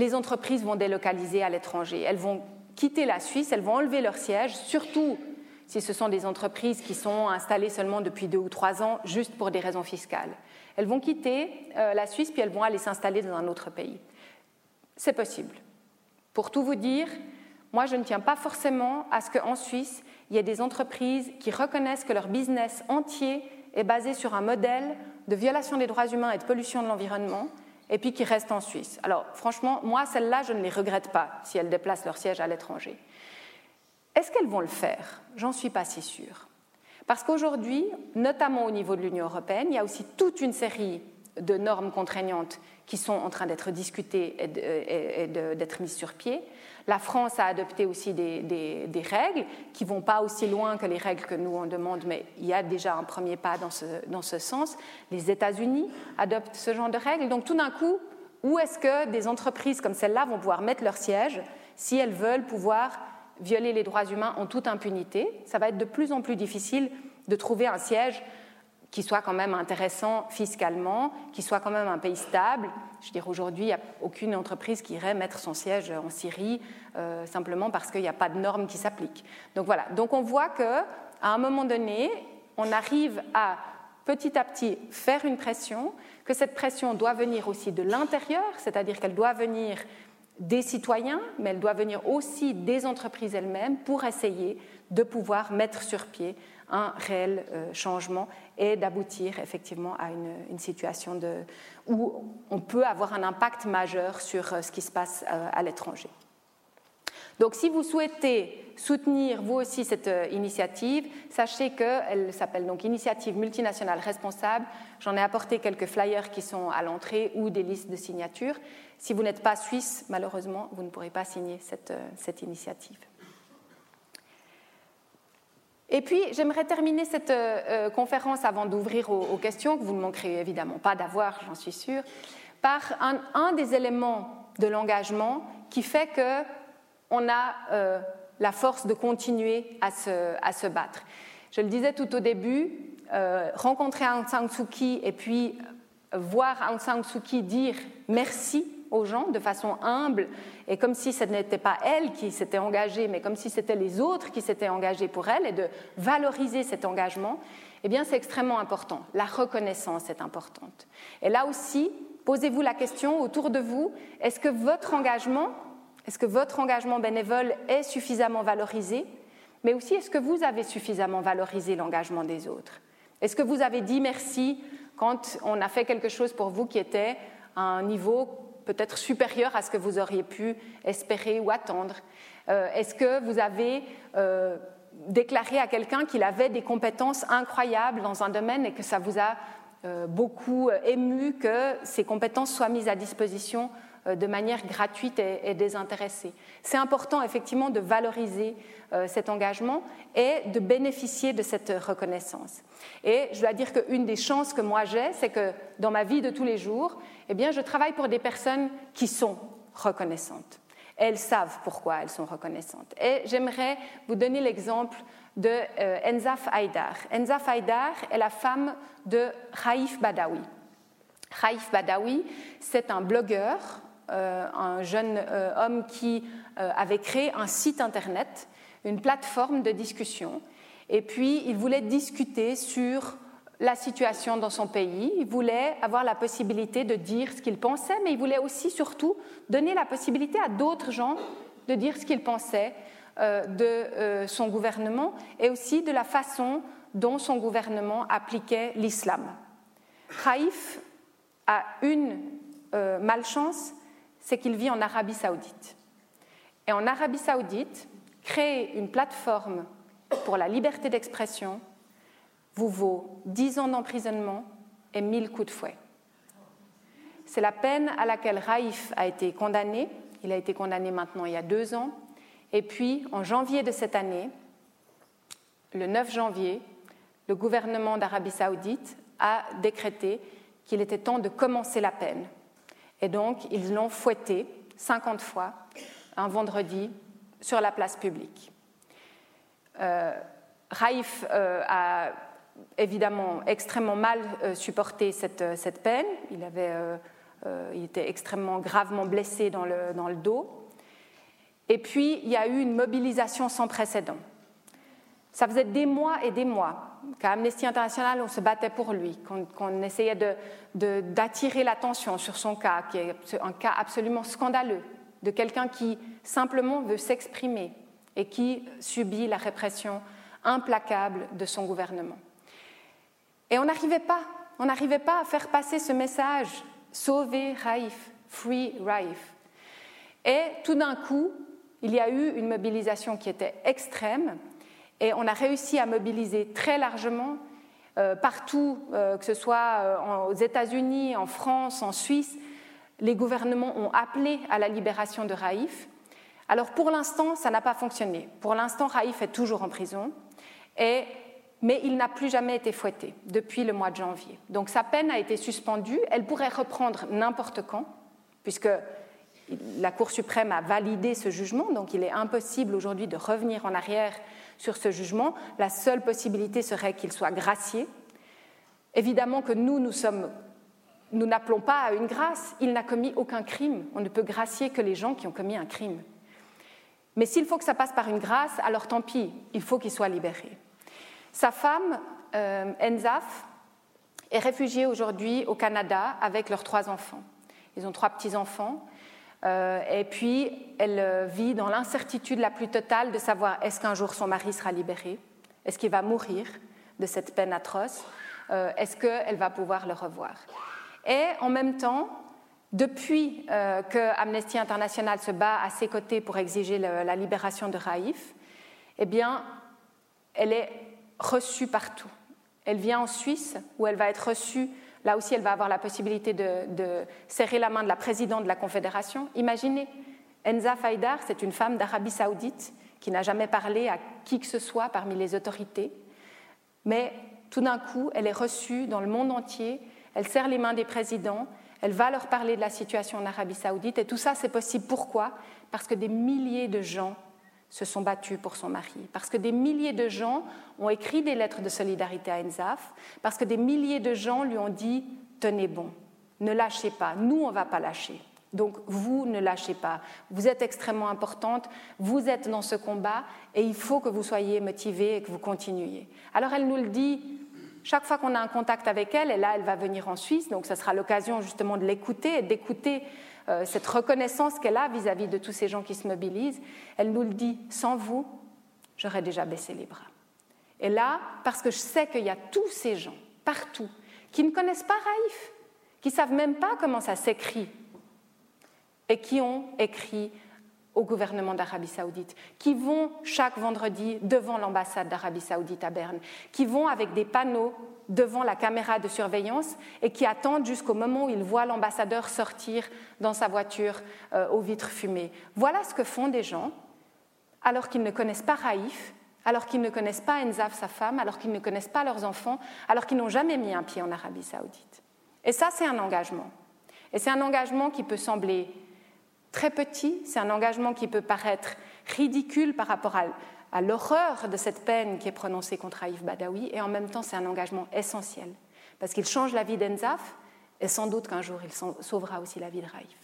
les entreprises vont délocaliser à l'étranger, elles vont quitter la Suisse, elles vont enlever leur siège, surtout si ce sont des entreprises qui sont installées seulement depuis deux ou trois ans, juste pour des raisons fiscales. Elles vont quitter euh, la Suisse puis elles vont aller s'installer dans un autre pays. C'est possible. Pour tout vous dire, moi, je ne tiens pas forcément à ce qu'en Suisse, il y ait des entreprises qui reconnaissent que leur business entier est basé sur un modèle de violation des droits humains et de pollution de l'environnement, et puis qui restent en Suisse. Alors, franchement, moi, celles-là, je ne les regrette pas si elles déplacent leur siège à l'étranger. Est-ce qu'elles vont le faire? J'en suis pas si sûre. Parce qu'aujourd'hui, notamment au niveau de l'Union européenne, il y a aussi toute une série de normes contraignantes qui sont en train d'être discutées et d'être mises sur pied. La France a adopté aussi des, règles qui ne vont pas aussi loin que les règles que nous on demande, mais il y a déjà un premier pas dans ce, dans ce sens. Les États-Unis adoptent ce genre de règles. Donc tout d'un coup, où est-ce que des entreprises comme celle-là vont pouvoir mettre leur siège si elles veulent pouvoir violer les droits humains en toute impunité? Ça va être de plus en plus difficile de trouver un siège qui soit quand même intéressant fiscalement, qui soit quand même un pays stable. Je veux dire, aujourd'hui, il n'y a aucune entreprise qui irait mettre son siège en Syrie euh, simplement parce qu'il n'y a pas de normes qui s'appliquent. Donc voilà. Donc on voit qu'à un moment donné, on arrive à petit à petit faire une pression, que cette pression doit venir aussi de l'intérieur, c'est-à-dire qu'elle doit venir des citoyens, mais elle doit venir aussi des entreprises elles-mêmes pour essayer de pouvoir mettre sur pied un réel euh, changement et d'aboutir effectivement à une, situation où on peut avoir un impact majeur sur euh, ce qui se passe euh, à l'étranger. Donc si vous souhaitez soutenir vous aussi cette initiative, sachez qu'elle s'appelle donc Initiative multinationale responsable. J'en ai apporté quelques flyers qui sont à l'entrée ou des listes de signatures. Si vous n'êtes pas suisse, malheureusement, vous ne pourrez pas signer cette, cette initiative. Et puis, j'aimerais terminer cette euh, euh, conférence avant d'ouvrir aux, questions, que vous ne manquerez évidemment pas d'avoir, j'en suis sûre, par un, des éléments de l'engagement qui fait qu'on a euh, la force de continuer à se, à se, battre. Je le disais tout au début, rencontrer Aung San Suu Kyi et puis voir Aung San Suu Kyi dire merci aux gens de façon humble et comme si ce n'était pas elle qui s'était engagée, mais comme si c'était les autres qui s'étaient engagés pour elle et de valoriser cet engagement, eh bien c'est extrêmement important. La reconnaissance est importante. Et là aussi, posez-vous la question autour de vous, est-ce que votre engagement, est-ce que votre engagement bénévole est suffisamment valorisé, mais aussi est-ce que vous avez suffisamment valorisé l'engagement des autres? Est-ce que vous avez dit merci quand on a fait quelque chose pour vous qui était à un niveau peut-être supérieur à ce que vous auriez pu espérer ou attendre. Euh, Est-ce que vous avez euh, déclaré à quelqu'un qu'il avait des compétences incroyables dans un domaine et que ça vous a euh, beaucoup ému que ces compétences soient mises à disposition de manière gratuite et, désintéressée. C'est important effectivement de valoriser cet engagement et de bénéficier de cette reconnaissance. Et je dois dire qu'une des chances que moi j'ai, c'est que dans ma vie de tous les jours, eh bien, je travaille pour des personnes qui sont reconnaissantes. elles savent pourquoi elles sont reconnaissantes. Et j'aimerais vous donner l'exemple de euh, Enzaf Haïdar. Enzaf Haïdar est la femme de Raif Badawi. Raif Badawi, c'est un blogueur, euh, un jeune euh, homme qui avait créé un site internet, une plateforme de discussion, et puis il voulait discuter sur la situation dans son pays, il voulait avoir la possibilité de dire ce qu'il pensait, mais il voulait aussi surtout donner la possibilité à d'autres gens de dire ce qu'ils pensaient euh, de euh, son gouvernement et aussi de la façon dont son gouvernement appliquait l'islam. Raif a une euh, malchance, c'est qu'il vit en Arabie saoudite. Et en Arabie saoudite, créer une plateforme pour la liberté d'expression vous vaut 10 ans d'emprisonnement et 1000 coups de fouet. C'est la peine à laquelle Raif a été condamné. Il a été condamné maintenant il y a deux ans. Et puis, en janvier de cette année, le 9 janvier, le gouvernement d'Arabie saoudite a décrété qu'il était temps de commencer la peine. Et donc, ils l'ont fouetté 50 fois un vendredi sur la place publique. Euh, Raif euh, a évidemment extrêmement mal euh, supporté cette, peine. Il, avait, il était extrêmement gravement blessé dans le, dans le dos. Et puis, il y a eu une mobilisation sans précédent. Ça faisait des mois et des mois qu'à Amnesty International, on se battait pour lui, qu'on essayait d'attirer de, l'attention sur son cas, qui est un cas absolument scandaleux, de quelqu'un qui simplement veut s'exprimer et qui subit la répression implacable de son gouvernement. Et on n'arrivait pas, on n'arrivait pas à faire passer ce message sauver Raif, free Raif. Et tout d'un coup, il y a eu une mobilisation qui était extrême et on a réussi à mobiliser très largement euh, partout, euh, que ce soit euh, aux États-Unis, en France, en Suisse. Les gouvernements ont appelé à la libération de Raif. Alors pour l'instant, ça n'a pas fonctionné. Pour l'instant, Raif est toujours en prison et mais il n'a plus jamais été fouetté depuis le mois de janvier. Donc sa peine a été suspendue, elle pourrait reprendre n'importe quand, puisque la Cour suprême a validé ce jugement, donc il est impossible aujourd'hui de revenir en arrière sur ce jugement. La seule possibilité serait qu'il soit gracié. Évidemment que nous, nous sommes nous n'appelons pas à une grâce. Il n'a commis aucun crime. On ne peut gracier que les gens qui ont commis un crime. Mais s'il faut que ça passe par une grâce, alors tant pis, il faut qu'il soit libéré. Sa femme, euh, Enzaf, est réfugiée aujourd'hui au Canada avec leurs trois enfants. Ils ont trois petits-enfants. Euh, et puis, elle euh, vit dans l'incertitude la plus totale de savoir est-ce qu'un jour son mari sera libéré? Est-ce qu'il va mourir de cette peine atroce? Est-ce qu'elle va pouvoir le revoir? Et en même temps, depuis que Amnesty International se bat à ses côtés pour exiger la libération de Raif, eh bien, elle est reçue partout. Elle vient en Suisse où elle va être reçue. Là aussi, elle va avoir la possibilité de, serrer la main de la présidente de la Confédération. Imaginez, Enza Faidar, c'est une femme d'Arabie saoudite qui n'a jamais parlé à qui que ce soit parmi les autorités. Mais tout d'un coup, elle est reçue dans le monde entier. Elle serre les mains des présidents. Elle va leur parler de la situation en Arabie saoudite. Et tout ça, c'est possible. Pourquoi? Parce que des milliers de gens se sont battus pour son mari, parce que des milliers de gens ont écrit des lettres de solidarité à Enzaf, parce que des milliers de gens lui ont dit Tenez bon, ne lâchez pas, nous on ne va pas lâcher. Donc vous ne lâchez pas, vous êtes extrêmement importante, vous êtes dans ce combat et il faut que vous soyez motivés et que vous continuiez. Alors elle nous le dit chaque fois qu'on a un contact avec elle, et là elle va venir en Suisse, donc ce sera l'occasion justement de l'écouter et d'écouter euh, cette reconnaissance qu'elle a vis-à-vis de tous ces gens qui se mobilisent, elle nous le dit, sans vous, j'aurais déjà baissé les bras. Et là, parce que je sais qu'il y a tous ces gens, partout, qui ne connaissent pas Raïf, qui ne savent même pas comment ça s'écrit, et qui ont écrit au gouvernement d'Arabie saoudite, qui vont chaque vendredi devant l'ambassade d'Arabie saoudite à Berne, qui vont avec des panneaux devant la caméra de surveillance et qui attendent jusqu'au moment où ils voient l'ambassadeur sortir dans sa voiture euh, aux vitres fumées. Voilà ce que font des gens alors qu'ils ne connaissent pas Raïf, alors qu'ils ne connaissent pas Enzaf, sa femme, alors qu'ils ne connaissent pas leurs enfants, alors qu'ils n'ont jamais mis un pied en Arabie saoudite. Et ça, c'est un engagement. Et c'est un engagement qui peut sembler très petit, c'est un engagement qui peut paraître ridicule par rapport à, l'horreur de cette peine qui est prononcée contre Aïf Badawi, et en même temps c'est un engagement essentiel, parce qu'il change la vie d'Enzaf, et sans doute qu'un jour il sauvera aussi la vie de Raïf.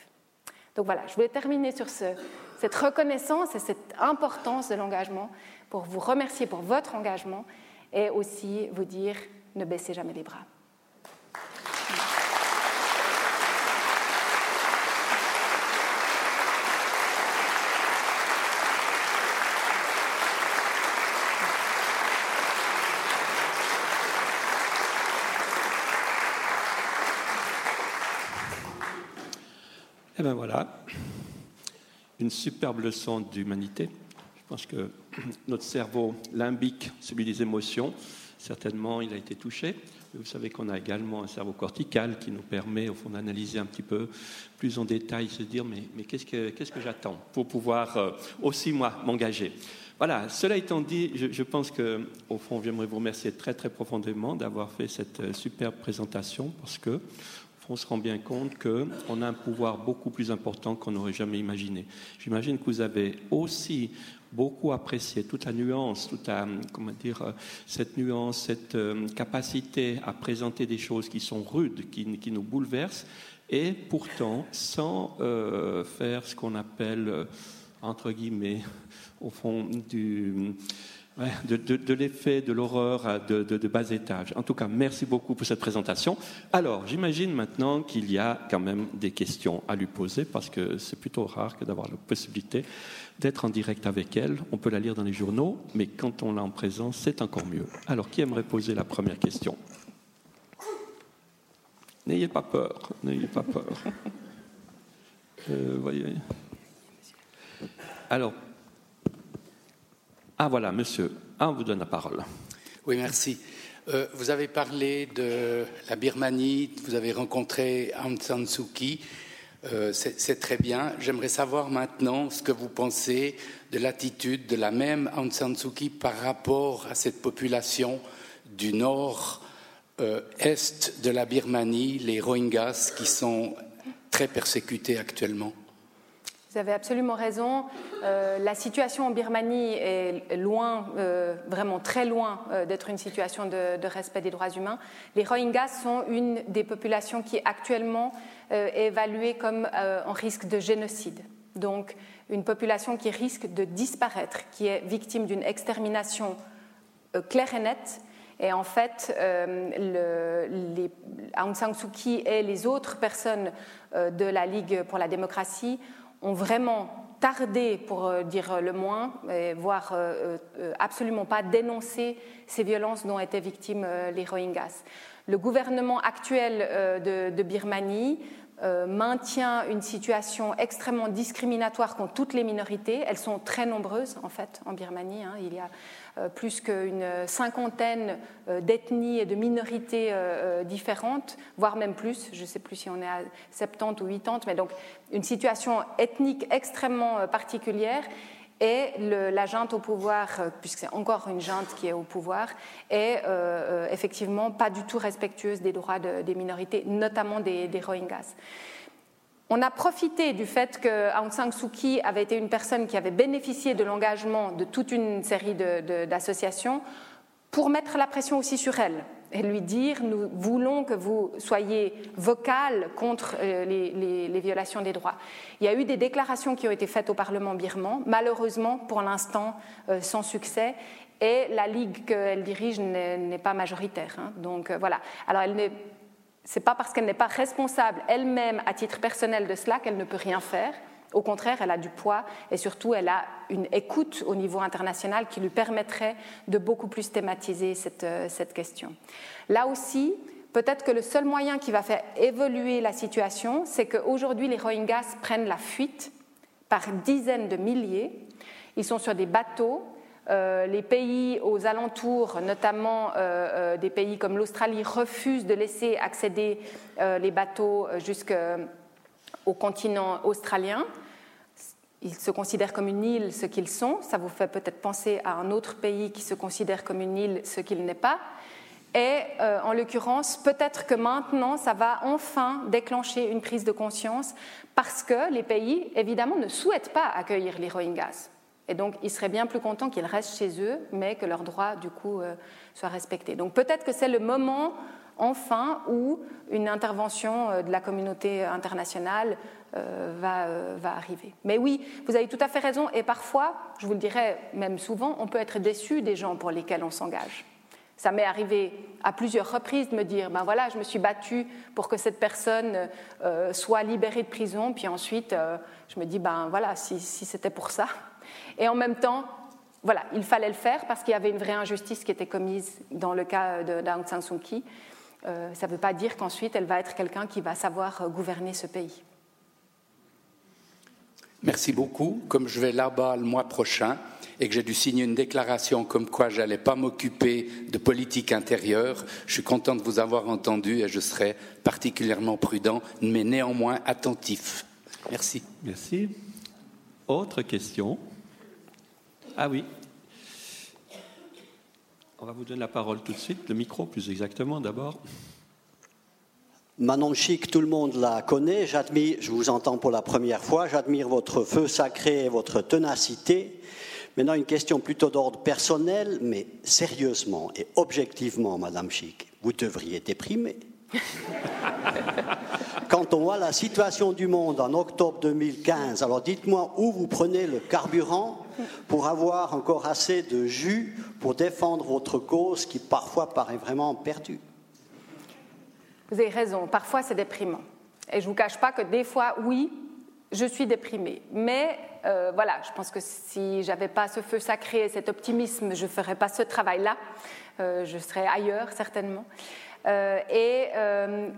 Donc voilà, je voulais terminer sur cette reconnaissance et cette importance de l'engagement pour vous remercier pour votre engagement et aussi vous dire ne baissez jamais les bras. Eh bien voilà, une superbe leçon d'humanité. Je pense que notre cerveau limbique, celui des émotions, certainement il a été touché. Vous savez qu'on a également un cerveau cortical qui nous permet au fond d'analyser un petit peu plus en détail, se dire mais, mais qu'est-ce que, qu'est-ce que j'attends pour pouvoir euh, aussi moi m'engager? Voilà, cela étant dit, je, je pense que au fond j'aimerais vous remercier très très profondément d'avoir fait cette euh, superbe présentation parce que on se rend bien compte qu'on a un pouvoir beaucoup plus important qu'on n'aurait jamais imaginé. J'imagine que vous avez aussi beaucoup apprécié toute la nuance, toute dire, cette nuance, cette euh, capacité à présenter des choses qui sont rudes, qui, nous bouleversent, et pourtant sans euh, faire ce qu'on appelle, euh, entre guillemets, au fond du de, l'effet de l'horreur de, de, bas étage. En tout cas, merci beaucoup pour cette présentation. Alors, j'imagine maintenant qu'il y a quand même des questions à lui poser parce que c'est plutôt rare que d'avoir la possibilité d'être en direct avec elle. On peut la lire dans les journaux, mais quand on l'a en présence, c'est encore mieux. Alors, qui aimerait poser la première question? N'ayez pas peur, n'ayez pas peur. Euh, voyez. Alors, ah voilà, monsieur, ah, on vous donne la parole. Oui, merci. Euh, vous avez parlé de la Birmanie, vous avez rencontré Aung San Suu Kyi. Euh, c'est très bien. J'aimerais savoir maintenant ce que vous pensez de l'attitude de la même Aung San Suu Kyi par rapport à cette population du nord-est euh, de la Birmanie, les Rohingyas, qui sont très persécutés actuellement. Vous avez absolument raison. Euh, la situation en Birmanie est loin, euh, vraiment très loin euh, d'être une situation de, respect des droits humains. Les Rohingyas sont une des populations qui est actuellement évaluée comme en risque de génocide. Donc une population qui risque de disparaître, qui est victime d'une extermination claire et nette. Et en fait, Aung San Suu Kyi et les autres personnes de la Ligue pour la démocratie ont vraiment tardé, pour euh, dire le moins, voire euh, euh, absolument pas dénoncé ces violences dont étaient victimes les Rohingyas. Le gouvernement actuel de, Birmanie maintient une situation extrêmement discriminatoire contre toutes les minorités. Elles sont très nombreuses, en fait, en Birmanie. Hein. Il y a euh, plus qu'une cinquantaine euh, d'ethnies et de minorités euh, différentes, voire même plus. Je ne sais plus si on est à 70 ou 80, mais donc une situation ethnique extrêmement particulière. Et la junte au pouvoir, puisque c'est encore une junte qui est au pouvoir, est effectivement pas du tout respectueuse des droits des minorités, notamment des, des Rohingyas. On a profité du fait que Aung San Suu Kyi avait été une personne qui avait bénéficié de l'engagement de toute une série d'associations pour mettre la pression aussi sur elle et lui dire nous voulons que vous soyez vocal contre euh, les, violations des droits. Il y a eu des déclarations qui ont été faites au Parlement birman, malheureusement pour l'instant euh, sans succès, et la ligue qu'elle dirige n'est pas majoritaire. Hein. Donc euh, voilà. Alors n'est n'est pas parce qu'elle n'est pas responsable elle-même à titre personnel de cela qu'elle ne peut rien faire. Au contraire, elle a du poids et surtout, elle a une écoute au niveau international qui lui permettrait de beaucoup plus thématiser cette, euh, question. Là aussi, peut-être que le seul moyen qui va faire évoluer la situation, c'est qu'aujourd'hui, les Rohingyas prennent la fuite par dizaines de milliers. Ils sont sur des bateaux euh, les pays aux alentours, notamment euh, des pays comme l'Australie, refusent de laisser accéder les bateaux jusqu'au continent australien. Ils se considèrent comme une île ce qu'ils sont. Ça vous fait peut-être penser à un autre pays qui se considère comme une île ce qu'il n'est pas. Et euh, en l'occurrence, peut-être que maintenant, ça va enfin déclencher une prise de conscience parce que les pays, évidemment, ne souhaitent pas accueillir les Rohingyas. Et donc, ils seraient bien plus contents qu'ils restent chez eux, mais que leurs droits, du coup, euh, soient respectés. Donc, peut-être que c'est le moment, enfin, où une intervention euh, de la communauté internationale va, va, arriver. Mais oui, vous avez tout à fait raison. Et parfois, je vous le dirais même souvent, on peut être déçu des gens pour lesquels on s'engage. Ça m'est arrivé à plusieurs reprises de me dire, ben voilà, je me suis battue pour que cette personne euh, soit libérée de prison, puis ensuite euh, je me dis, ben voilà, si, c'était pour ça. Et en même temps, voilà, il fallait le faire parce qu'il y avait une vraie injustice qui était commise dans le cas d'Aung San Suu Kyi. Euh, ça ne veut pas dire qu'ensuite elle va être quelqu'un qui va savoir gouverner ce pays. Merci beaucoup. Comme je vais là-bas le mois prochain, et que j'ai dû signer une déclaration comme quoi je n'allais pas m'occuper de politique intérieure. Je suis content de vous avoir entendu et je serai particulièrement prudent, mais néanmoins attentif. Merci. Merci. Autre question? Ah oui. On va vous donner la parole tout de suite, le micro plus exactement d'abord. Manon Chic, tout le monde la connaît. J'admire, je vous entends pour la première fois. J'admire votre feu sacré et votre ténacité. Maintenant, une question plutôt d'ordre personnel, mais sérieusement et objectivement, Madame Chic, vous devriez déprimer. Quand on voit la situation du monde en octobre 2015, alors dites-moi où vous prenez le carburant pour avoir encore assez de jus pour défendre votre cause qui parfois paraît vraiment perdue. Vous avez raison, parfois c'est déprimant. Et je ne vous cache pas que des fois, oui, je suis déprimée. Mais euh, voilà, je pense que si j'avais pas ce feu sacré et cet optimisme, je ne ferais pas ce travail-là. Euh, je serais ailleurs, certainement. Euh, et,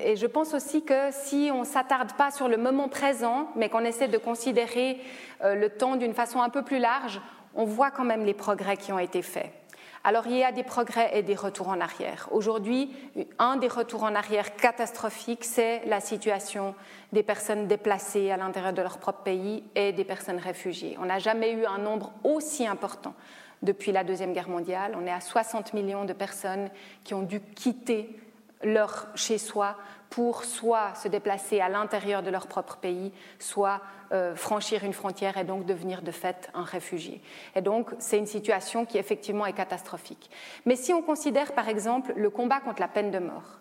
et, je pense aussi que si on ne s'attarde pas sur le moment présent, mais qu'on essaie de considérer le temps d'une façon un peu plus large, on voit quand même les progrès qui ont été faits. Alors il y a des progrès et des retours en arrière. Aujourd'hui, un des retours en arrière catastrophiques, c'est la situation des personnes déplacées à l'intérieur de leur propre pays et des personnes réfugiées. On n'a jamais eu un nombre aussi important depuis la Deuxième Guerre mondiale. On est à 60 millions de personnes qui ont dû quitter leur chez-soi pour soit se déplacer à l'intérieur de leur propre pays, soit euh, franchir une frontière et donc devenir de fait un réfugié. Et donc c'est une situation qui effectivement est catastrophique. Mais si on considère par exemple le combat contre la peine de mort,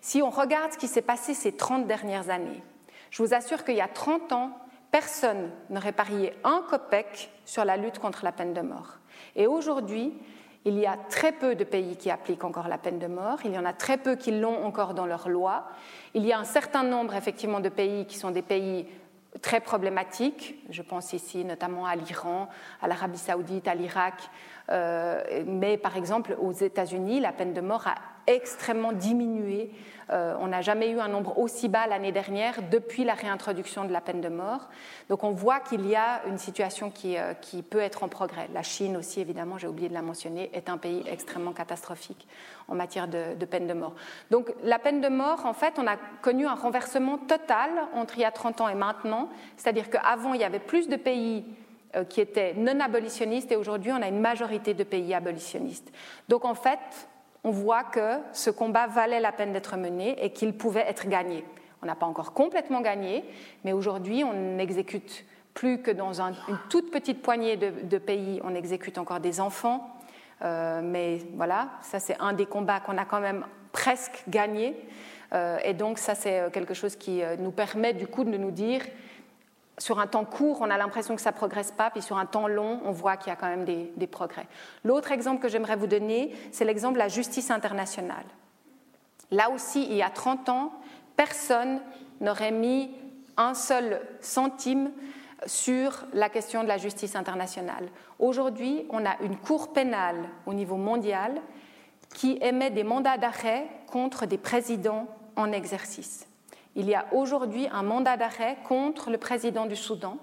si on regarde ce qui s'est passé ces 30 dernières années, je vous assure qu'il y a 30 ans, personne n'aurait parié un copec sur la lutte contre la peine de mort. Et aujourd'hui, il y a très peu de pays qui appliquent encore la peine de mort, il y en a très peu qui l'ont encore dans leur loi. Il y a un certain nombre effectivement de pays qui sont des pays très problématiques, je pense ici notamment à l'Iran, à l'Arabie saoudite, à l'Irak, euh, mais par exemple aux États-Unis, la peine de mort a extrêmement diminué euh, on n'a jamais eu un nombre aussi bas l'année dernière depuis la réintroduction de la peine de mort. Donc on voit qu'il y a une situation qui, euh, peut être en progrès. La Chine aussi, évidemment, j'ai oublié de la mentionner, est un pays extrêmement catastrophique en matière de, peine de mort. Donc la peine de mort, en fait, on a connu un renversement total entre il y a 30 ans et maintenant. C'est-à-dire qu'avant, il y avait plus de pays euh, qui étaient non abolitionnistes et aujourd'hui, on a une majorité de pays abolitionnistes. Donc en fait, on voit que ce combat valait la peine d'être mené et qu'il pouvait être gagné. On n'a pas encore complètement gagné, mais aujourd'hui, on n'exécute plus que dans une toute petite poignée de, pays, on exécute encore des enfants. Euh, mais voilà, ça c'est un des combats qu'on a quand même presque gagné. Euh, et donc ça c'est quelque chose qui euh, nous permet du coup de nous dire sur un temps court, on a l'impression que ça ne progresse pas, puis sur un temps long, on voit qu'il y a quand même des, progrès. L'autre exemple que j'aimerais vous donner, c'est l'exemple de la justice internationale. Là aussi, il y a 30 ans, personne n'aurait mis un seul centime sur la question de la justice internationale. Aujourd'hui, on a une cour pénale au niveau mondial qui émet des mandats d'arrêt contre des présidents en exercice. Il y a aujourd'hui un mandat d'arrêt contre le président du Soudan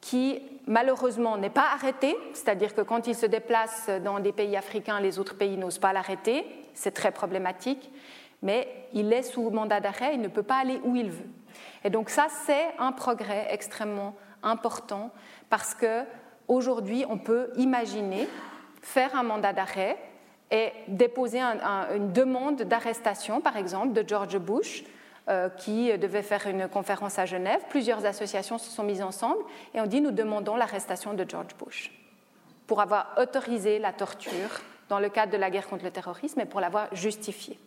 qui malheureusement n'est pas arrêté, c'est-à-dire que quand il se déplace dans des pays africains, les autres pays n'osent pas l'arrêter, c'est très problématique, mais il est sous mandat d'arrêt, il ne peut pas aller où il veut. Et donc ça, c'est un progrès extrêmement important parce que aujourd'hui, on peut imaginer faire un mandat d'arrêt et déposer une demande d'arrestation, par exemple, de George Bush, qui devait faire une conférence à Genève. Plusieurs associations se sont mises ensemble et ont dit nous demandons l'arrestation de George Bush pour avoir autorisé la torture dans le cadre de la guerre contre le terrorisme et pour l'avoir justifiée.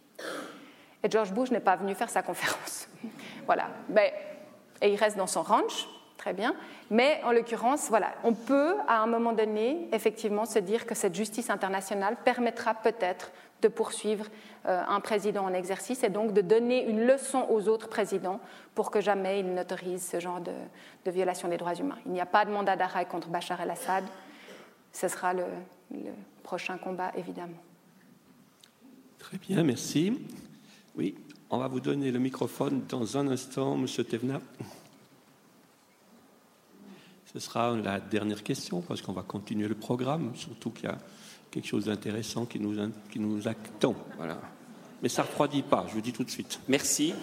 Et George Bush n'est pas venu faire sa conférence. voilà. Mais, et il reste dans son ranch, très bien. Mais en l'occurrence, voilà, on peut à un moment donné effectivement se dire que cette justice internationale permettra peut-être de poursuivre euh, un président en exercice et donc de donner une leçon aux autres présidents pour que jamais ils n'autorisent ce genre de, violation des droits humains. Il n'y a pas de mandat d'arrêt contre Bachar el-Assad. Ce sera le, le prochain combat, évidemment. Très bien, merci. Oui, on va vous donner le microphone dans un instant, Monsieur Tevna. Ce sera la dernière question parce qu'on va continuer le programme, surtout qu'il y a quelque chose d'intéressant qui nous, qui nous. Voilà. Mais ça ne refroidit pas, je vous dis tout de suite. Merci.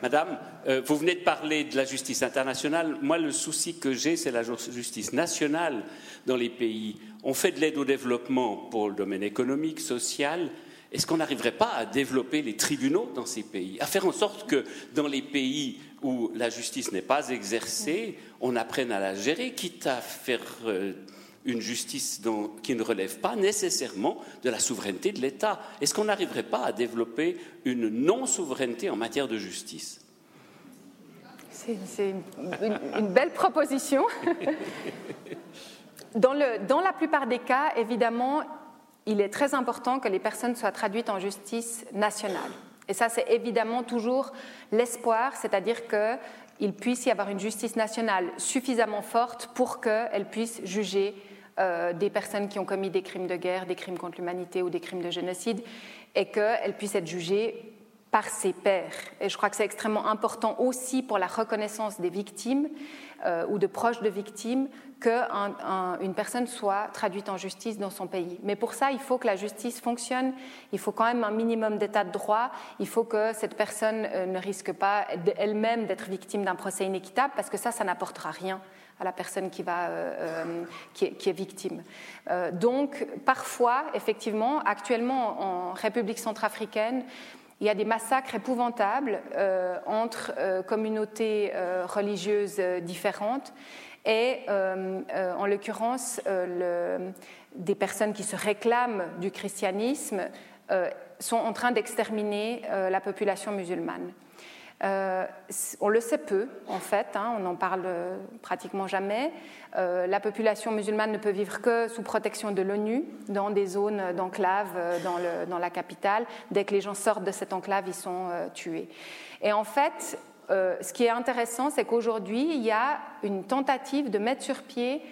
Madame, euh, vous venez de parler de la justice internationale. Moi, le souci que j'ai, c'est la justice nationale dans les pays. On fait de l'aide au développement pour le domaine économique, social. Est-ce qu'on n'arriverait pas à développer les tribunaux dans ces pays, à faire en sorte que dans les pays où la justice n'est pas exercée, on apprenne à la gérer, quitte à faire euh, une justice qui ne relève pas nécessairement de la souveraineté de l'État. Est-ce qu'on n'arriverait pas à développer une non-souveraineté en matière de justice? C'est une, belle proposition. dans, la plupart des cas, évidemment, il est très important que les personnes soient traduites en justice nationale. Et ça, c'est évidemment toujours l'espoir, c'est-à-dire qu'il puisse y avoir une justice nationale suffisamment forte pour qu'elle puisse juger euh, des personnes qui ont commis des crimes de guerre, des crimes contre l'humanité ou des crimes de génocide, et qu'elle puisse être jugée par ses pairs. Et je crois que c'est extrêmement important aussi pour la reconnaissance des victimes euh, ou de proches de victimes qu'une personne soit traduite en justice dans son pays. Mais pour ça, il faut que la justice fonctionne, il faut quand même un minimum d'état de droit, il faut que cette personne euh, ne risque pas elle-même d'être victime d'un procès inéquitable, parce que ça, ça n'apportera rien à la personne qui, va, euh, qui, est, victime. donc, parfois, effectivement, actuellement en République centrafricaine, il y a des massacres épouvantables euh, entre euh, communautés euh, religieuses différentes et, en l'occurrence, des personnes qui se réclament du christianisme sont en train d'exterminer la population musulmane. Euh, on le sait peu, en fait, hein, on n'en parle pratiquement jamais. Euh, la population musulmane ne peut vivre que sous protection de l'ONU, dans des zones d'enclave euh, dans, dans, la capitale. Dès que les gens sortent de cette enclave, ils sont tués. Et en fait, ce qui est intéressant, c'est qu'aujourd'hui, il y a une tentative de mettre sur pied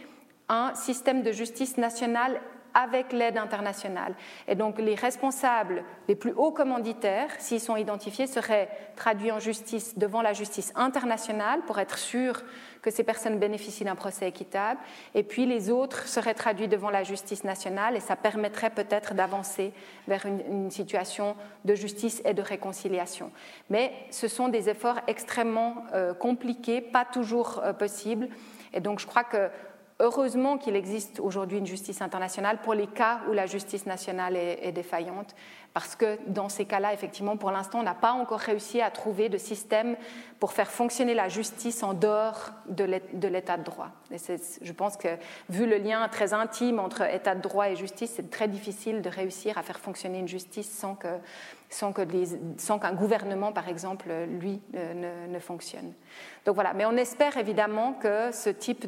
un système de justice nationale avec l'aide internationale. Et donc les responsables, les plus hauts commanditaires, s'ils sont identifiés, seraient traduits en justice devant la justice internationale pour être sûr que ces personnes bénéficient d'un procès équitable. Et puis les autres seraient traduits devant la justice nationale et ça permettrait peut-être d'avancer vers une, situation de justice et de réconciliation. Mais ce sont des efforts extrêmement euh, compliqués, pas toujours euh, possibles. Et donc je crois que Heureusement qu'il existe aujourd'hui une justice internationale pour les cas où la justice nationale est, défaillante, parce que dans ces cas-là, effectivement, pour l'instant, on n'a pas encore réussi à trouver de système pour faire fonctionner la justice en dehors de l'état de droit. Et je pense que, vu le lien très intime entre état de droit et justice, c'est très difficile de réussir à faire fonctionner une justice sans que sans qu'un gouvernement, par exemple, lui, euh, ne, fonctionne. Donc voilà, mais on espère évidemment que ce type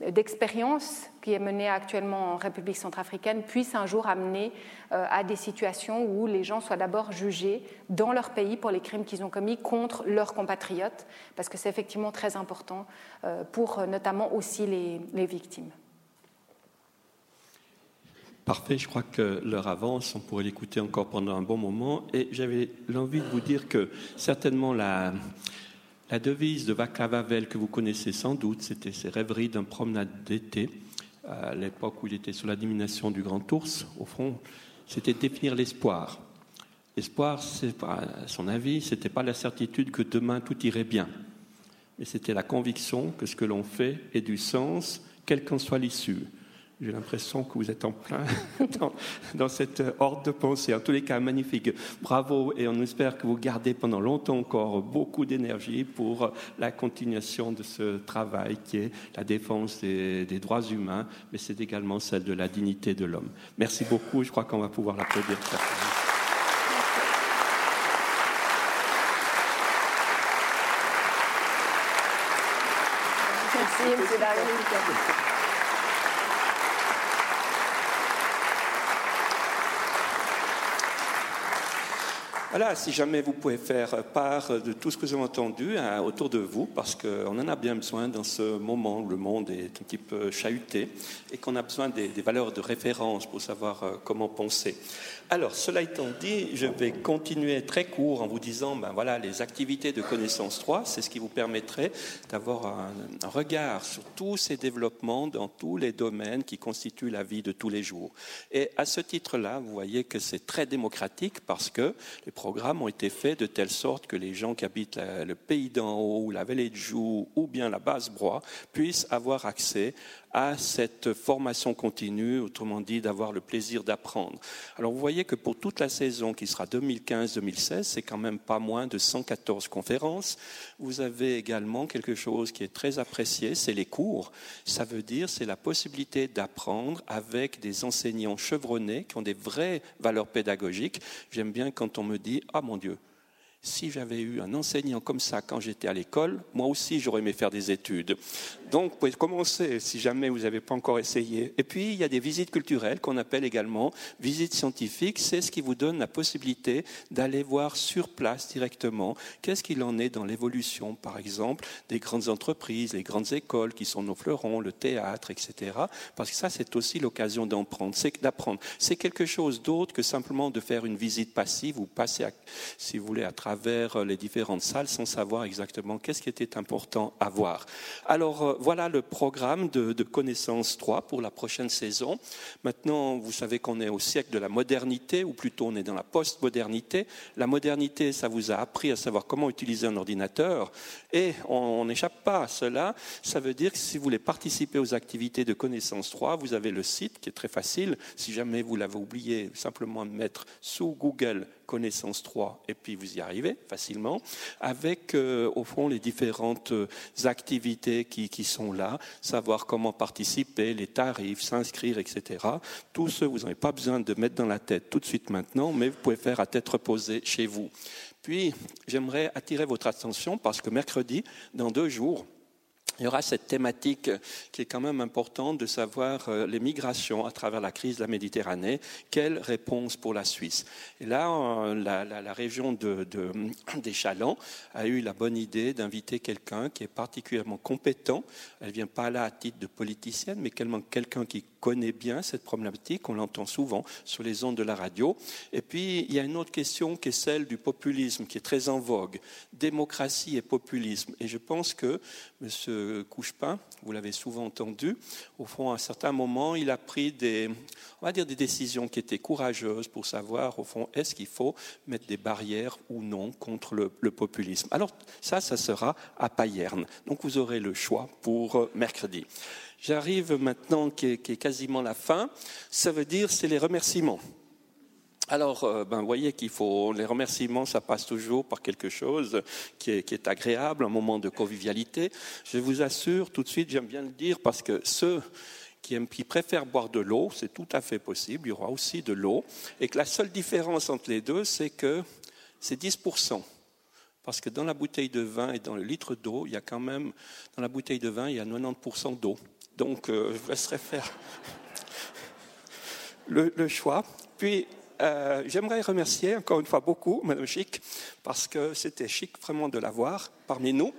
d'expérience qui est menée actuellement en République centrafricaine puisse un jour amener euh, à des situations où les gens soient d'abord jugés dans leur pays pour les crimes qu'ils ont commis contre leurs compatriotes, parce que c'est effectivement très important euh, pour notamment aussi les victimes. Parfait, je crois que l'heure avance, on pourrait l'écouter encore pendant un bon moment. Et j'avais l'envie de vous dire que certainement la, devise de Václav Havel que vous connaissez sans doute, c'était ses rêveries d'un promenade d'été, à l'époque où il était sous la domination du grand ours, au fond, c'était définir l'espoir. L'espoir, à son avis, ce n'était pas la certitude que demain tout irait bien, mais c'était la conviction que ce que l'on fait ait du sens, quelle qu'en soit l'issue. J'ai l'impression que vous êtes en plein dans, cette horde de pensée. En tous les cas, magnifique. Bravo et on espère que vous gardez pendant longtemps encore beaucoup d'énergie pour la continuation de ce travail qui est la défense des, des droits humains, mais c'est également celle de la dignité de l'homme. Merci beaucoup. Je crois qu'on va pouvoir l'applaudir. Voilà, si jamais vous pouvez faire part de tout ce que vous avez entendu hein, autour de vous, parce qu'on en a bien besoin dans ce moment où le monde est un petit peu chahuté et qu'on a besoin des, valeurs de référence pour savoir euh, comment penser. Alors, cela étant dit, je vais continuer très court en vous disant, ben voilà, les activités de connaissance 3, c'est ce qui vous permettrait d'avoir un, un regard sur tous ces développements dans tous les domaines qui constituent la vie de tous les jours. Et à ce titre-là, vous voyez que c'est très démocratique parce que les programmes ont été faits de telle sorte que les gens qui habitent le pays d'en haut, la vallée de Joux ou bien la basse Broye puissent avoir accès à cette formation continue, autrement dit d'avoir le plaisir d'apprendre. Alors vous voyez que pour toute la saison qui sera 2015-2016, c'est quand même pas moins de 114 conférences. Vous avez également quelque chose qui est très apprécié, c'est les cours. Ça veut dire c'est la possibilité d'apprendre avec des enseignants chevronnés qui ont des vraies valeurs pédagogiques. J'aime bien quand on me dit ah mon Dieu, si j'avais eu un enseignant comme ça quand j'étais à l'école, moi aussi j'aurais aimé faire des études. Donc vous pouvez commencer si jamais vous n'avez pas encore essayé. Et puis il y a des visites culturelles qu'on appelle également visites scientifiques. C'est ce qui vous donne la possibilité d'aller voir sur place directement qu'est-ce qu'il en est dans l'évolution, par exemple, des grandes entreprises, les grandes écoles qui sont nos fleurons, le théâtre, etc. Parce que ça c'est aussi l'occasion d'apprendre. C'est quelque chose d'autre que simplement de faire une visite passive ou passer, si vous voulez, à travers vers les différentes salles sans savoir exactement qu'est-ce qui était important à voir. Alors euh, voilà le programme de, de Connaissance 3 pour la prochaine saison. Maintenant, vous savez qu'on est au siècle de la modernité, ou plutôt on est dans la post-modernité. La modernité, ça vous a appris à savoir comment utiliser un ordinateur, et on n'échappe pas à cela. Ça veut dire que si vous voulez participer aux activités de Connaissance 3, vous avez le site qui est très facile. Si jamais vous l'avez oublié, simplement mettre sous Google connaissance 3, et puis vous y arrivez facilement, avec euh, au fond les différentes euh, activités qui, qui, sont là, savoir comment participer, les tarifs, s'inscrire, etc. Tout ce, vous n'avez pas besoin de mettre dans la tête tout de suite maintenant, mais vous pouvez faire à tête reposée chez vous. Puis, j'aimerais attirer votre attention parce que mercredi, dans deux jours, il y aura cette thématique qui est quand même importante de savoir euh, les migrations à travers la crise de la Méditerranée. Quelle réponse pour la Suisse? Et là, euh, la, région de, des Chalands a eu la bonne idée d'inviter quelqu'un qui est particulièrement compétent. Elle ne vient pas là à titre de politicienne, mais quelqu'un qui connaît bien cette problématique, on l'entend souvent sur les ondes de la radio. Et puis, il y a une autre question qui est celle du populisme, qui est très en vogue. Démocratie et populisme. Et je pense que M. Couchepin, vous l'avez souvent entendu, au fond, à un certain moment, il a pris des, on va dire, des décisions qui étaient courageuses pour savoir, au fond, est-ce qu'il faut mettre des barrières ou non contre le, le populisme. Alors, ça, ça sera à Payerne. Donc, vous aurez le choix pour euh, mercredi. J'arrive maintenant, qui est, quasiment la fin. Ça veut dire, c'est les remerciements. Alors, euh, ben, vous voyez qu'il faut les remerciements, ça passe toujours par quelque chose qui est, agréable, un moment de convivialité. Je vous assure, tout de suite, j'aime bien le dire, parce que ceux qui, qui préfèrent boire de l'eau, c'est tout à fait possible. Il y aura aussi de l'eau, et que la seule différence entre les deux, c'est que c'est 10 parce que dans la bouteille de vin et dans le litre d'eau, il y a quand même, dans la bouteille de vin, il y a 90% d'eau. Donc, euh, je vous laisserai faire le, choix. Puis, euh, j'aimerais remercier encore une fois beaucoup Madame Chic, parce que c'était chic vraiment de l'avoir parmi nous.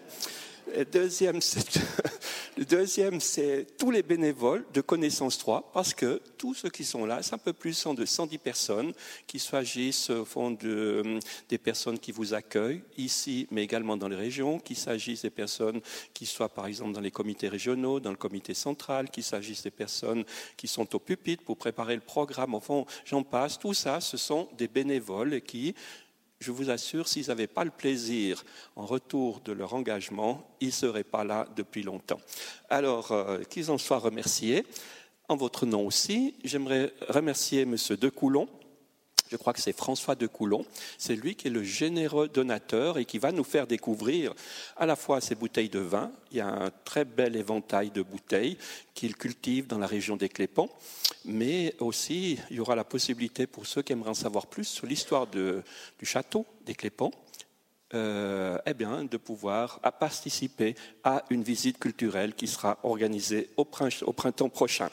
Deuxième, le deuxième, c'est tous les bénévoles de Connaissance 3, parce que tous ceux qui sont là, c'est un peu plus de 110 personnes, qu'il s'agisse au fond de, euh, des personnes qui vous accueillent ici, mais également dans les régions, qu'il s'agisse des personnes qui soient par exemple dans les comités régionaux, dans le comité central, qu'il s'agisse des personnes qui sont au pupitre pour préparer le programme, au fond, j'en passe. Tout ça, ce sont des bénévoles qui je vous assure, s'ils n'avaient pas le plaisir en retour de leur engagement, ils ne seraient pas là depuis longtemps. Alors, euh, qu'ils en soient remerciés. En votre nom aussi, j'aimerais remercier M. De Coulon je crois que c'est François de Coulon. C'est lui qui est le généreux donateur et qui va nous faire découvrir à la fois ces bouteilles de vin. Il y a un très bel éventail de bouteilles qu'il cultive dans la région des Clépons. Mais aussi, il y aura la possibilité pour ceux qui aimeraient en savoir plus sur l'histoire du château des Clépons euh, eh bien, de pouvoir participer à une visite culturelle qui sera organisée au, printemps prochain.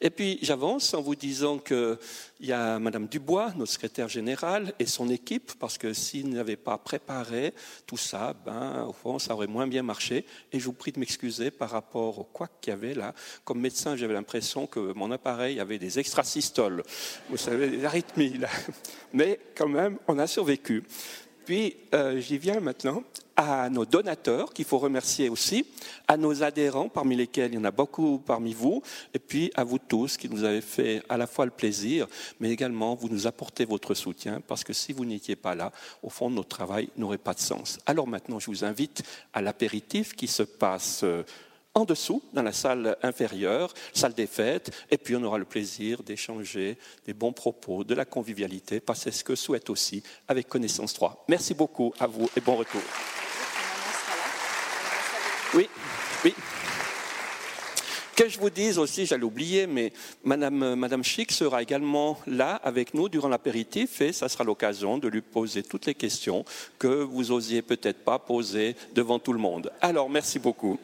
Et puis, j'avance en vous disant qu'il y a Madame Dubois, notre secrétaire générale, et son équipe, parce que s'ils n'avaient pas préparé tout ça, ben, au fond, ça aurait moins bien marché. Et je vous prie de m'excuser par rapport au quoi qu'il y avait là. Comme médecin, j'avais l'impression que mon appareil avait des extrasystoles. Vous savez, des arythmies, là. Mais quand même, on a survécu. Puis, euh, j'y viens maintenant à nos donateurs, qu'il faut remercier aussi, à nos adhérents, parmi lesquels il y en a beaucoup parmi vous, et puis à vous tous qui nous avez fait à la fois le plaisir, mais également vous nous apportez votre soutien, parce que si vous n'étiez pas là, au fond, notre travail n'aurait pas de sens. Alors maintenant, je vous invite à l'apéritif qui se passe euh, en dessous, dans la salle inférieure, salle des fêtes, et puis on aura le plaisir d'échanger des bons propos, de la convivialité, parce que c'est ce que souhaite aussi avec Connaissance 3. Merci beaucoup à vous et bon retour. Oui, oui. Que je vous dise aussi, j'allais oublier, mais Madame, Madame sera également là avec nous durant l'apéritif et ça sera l'occasion de lui poser toutes les questions que vous osiez peut-être pas poser devant tout le monde. Alors, merci beaucoup.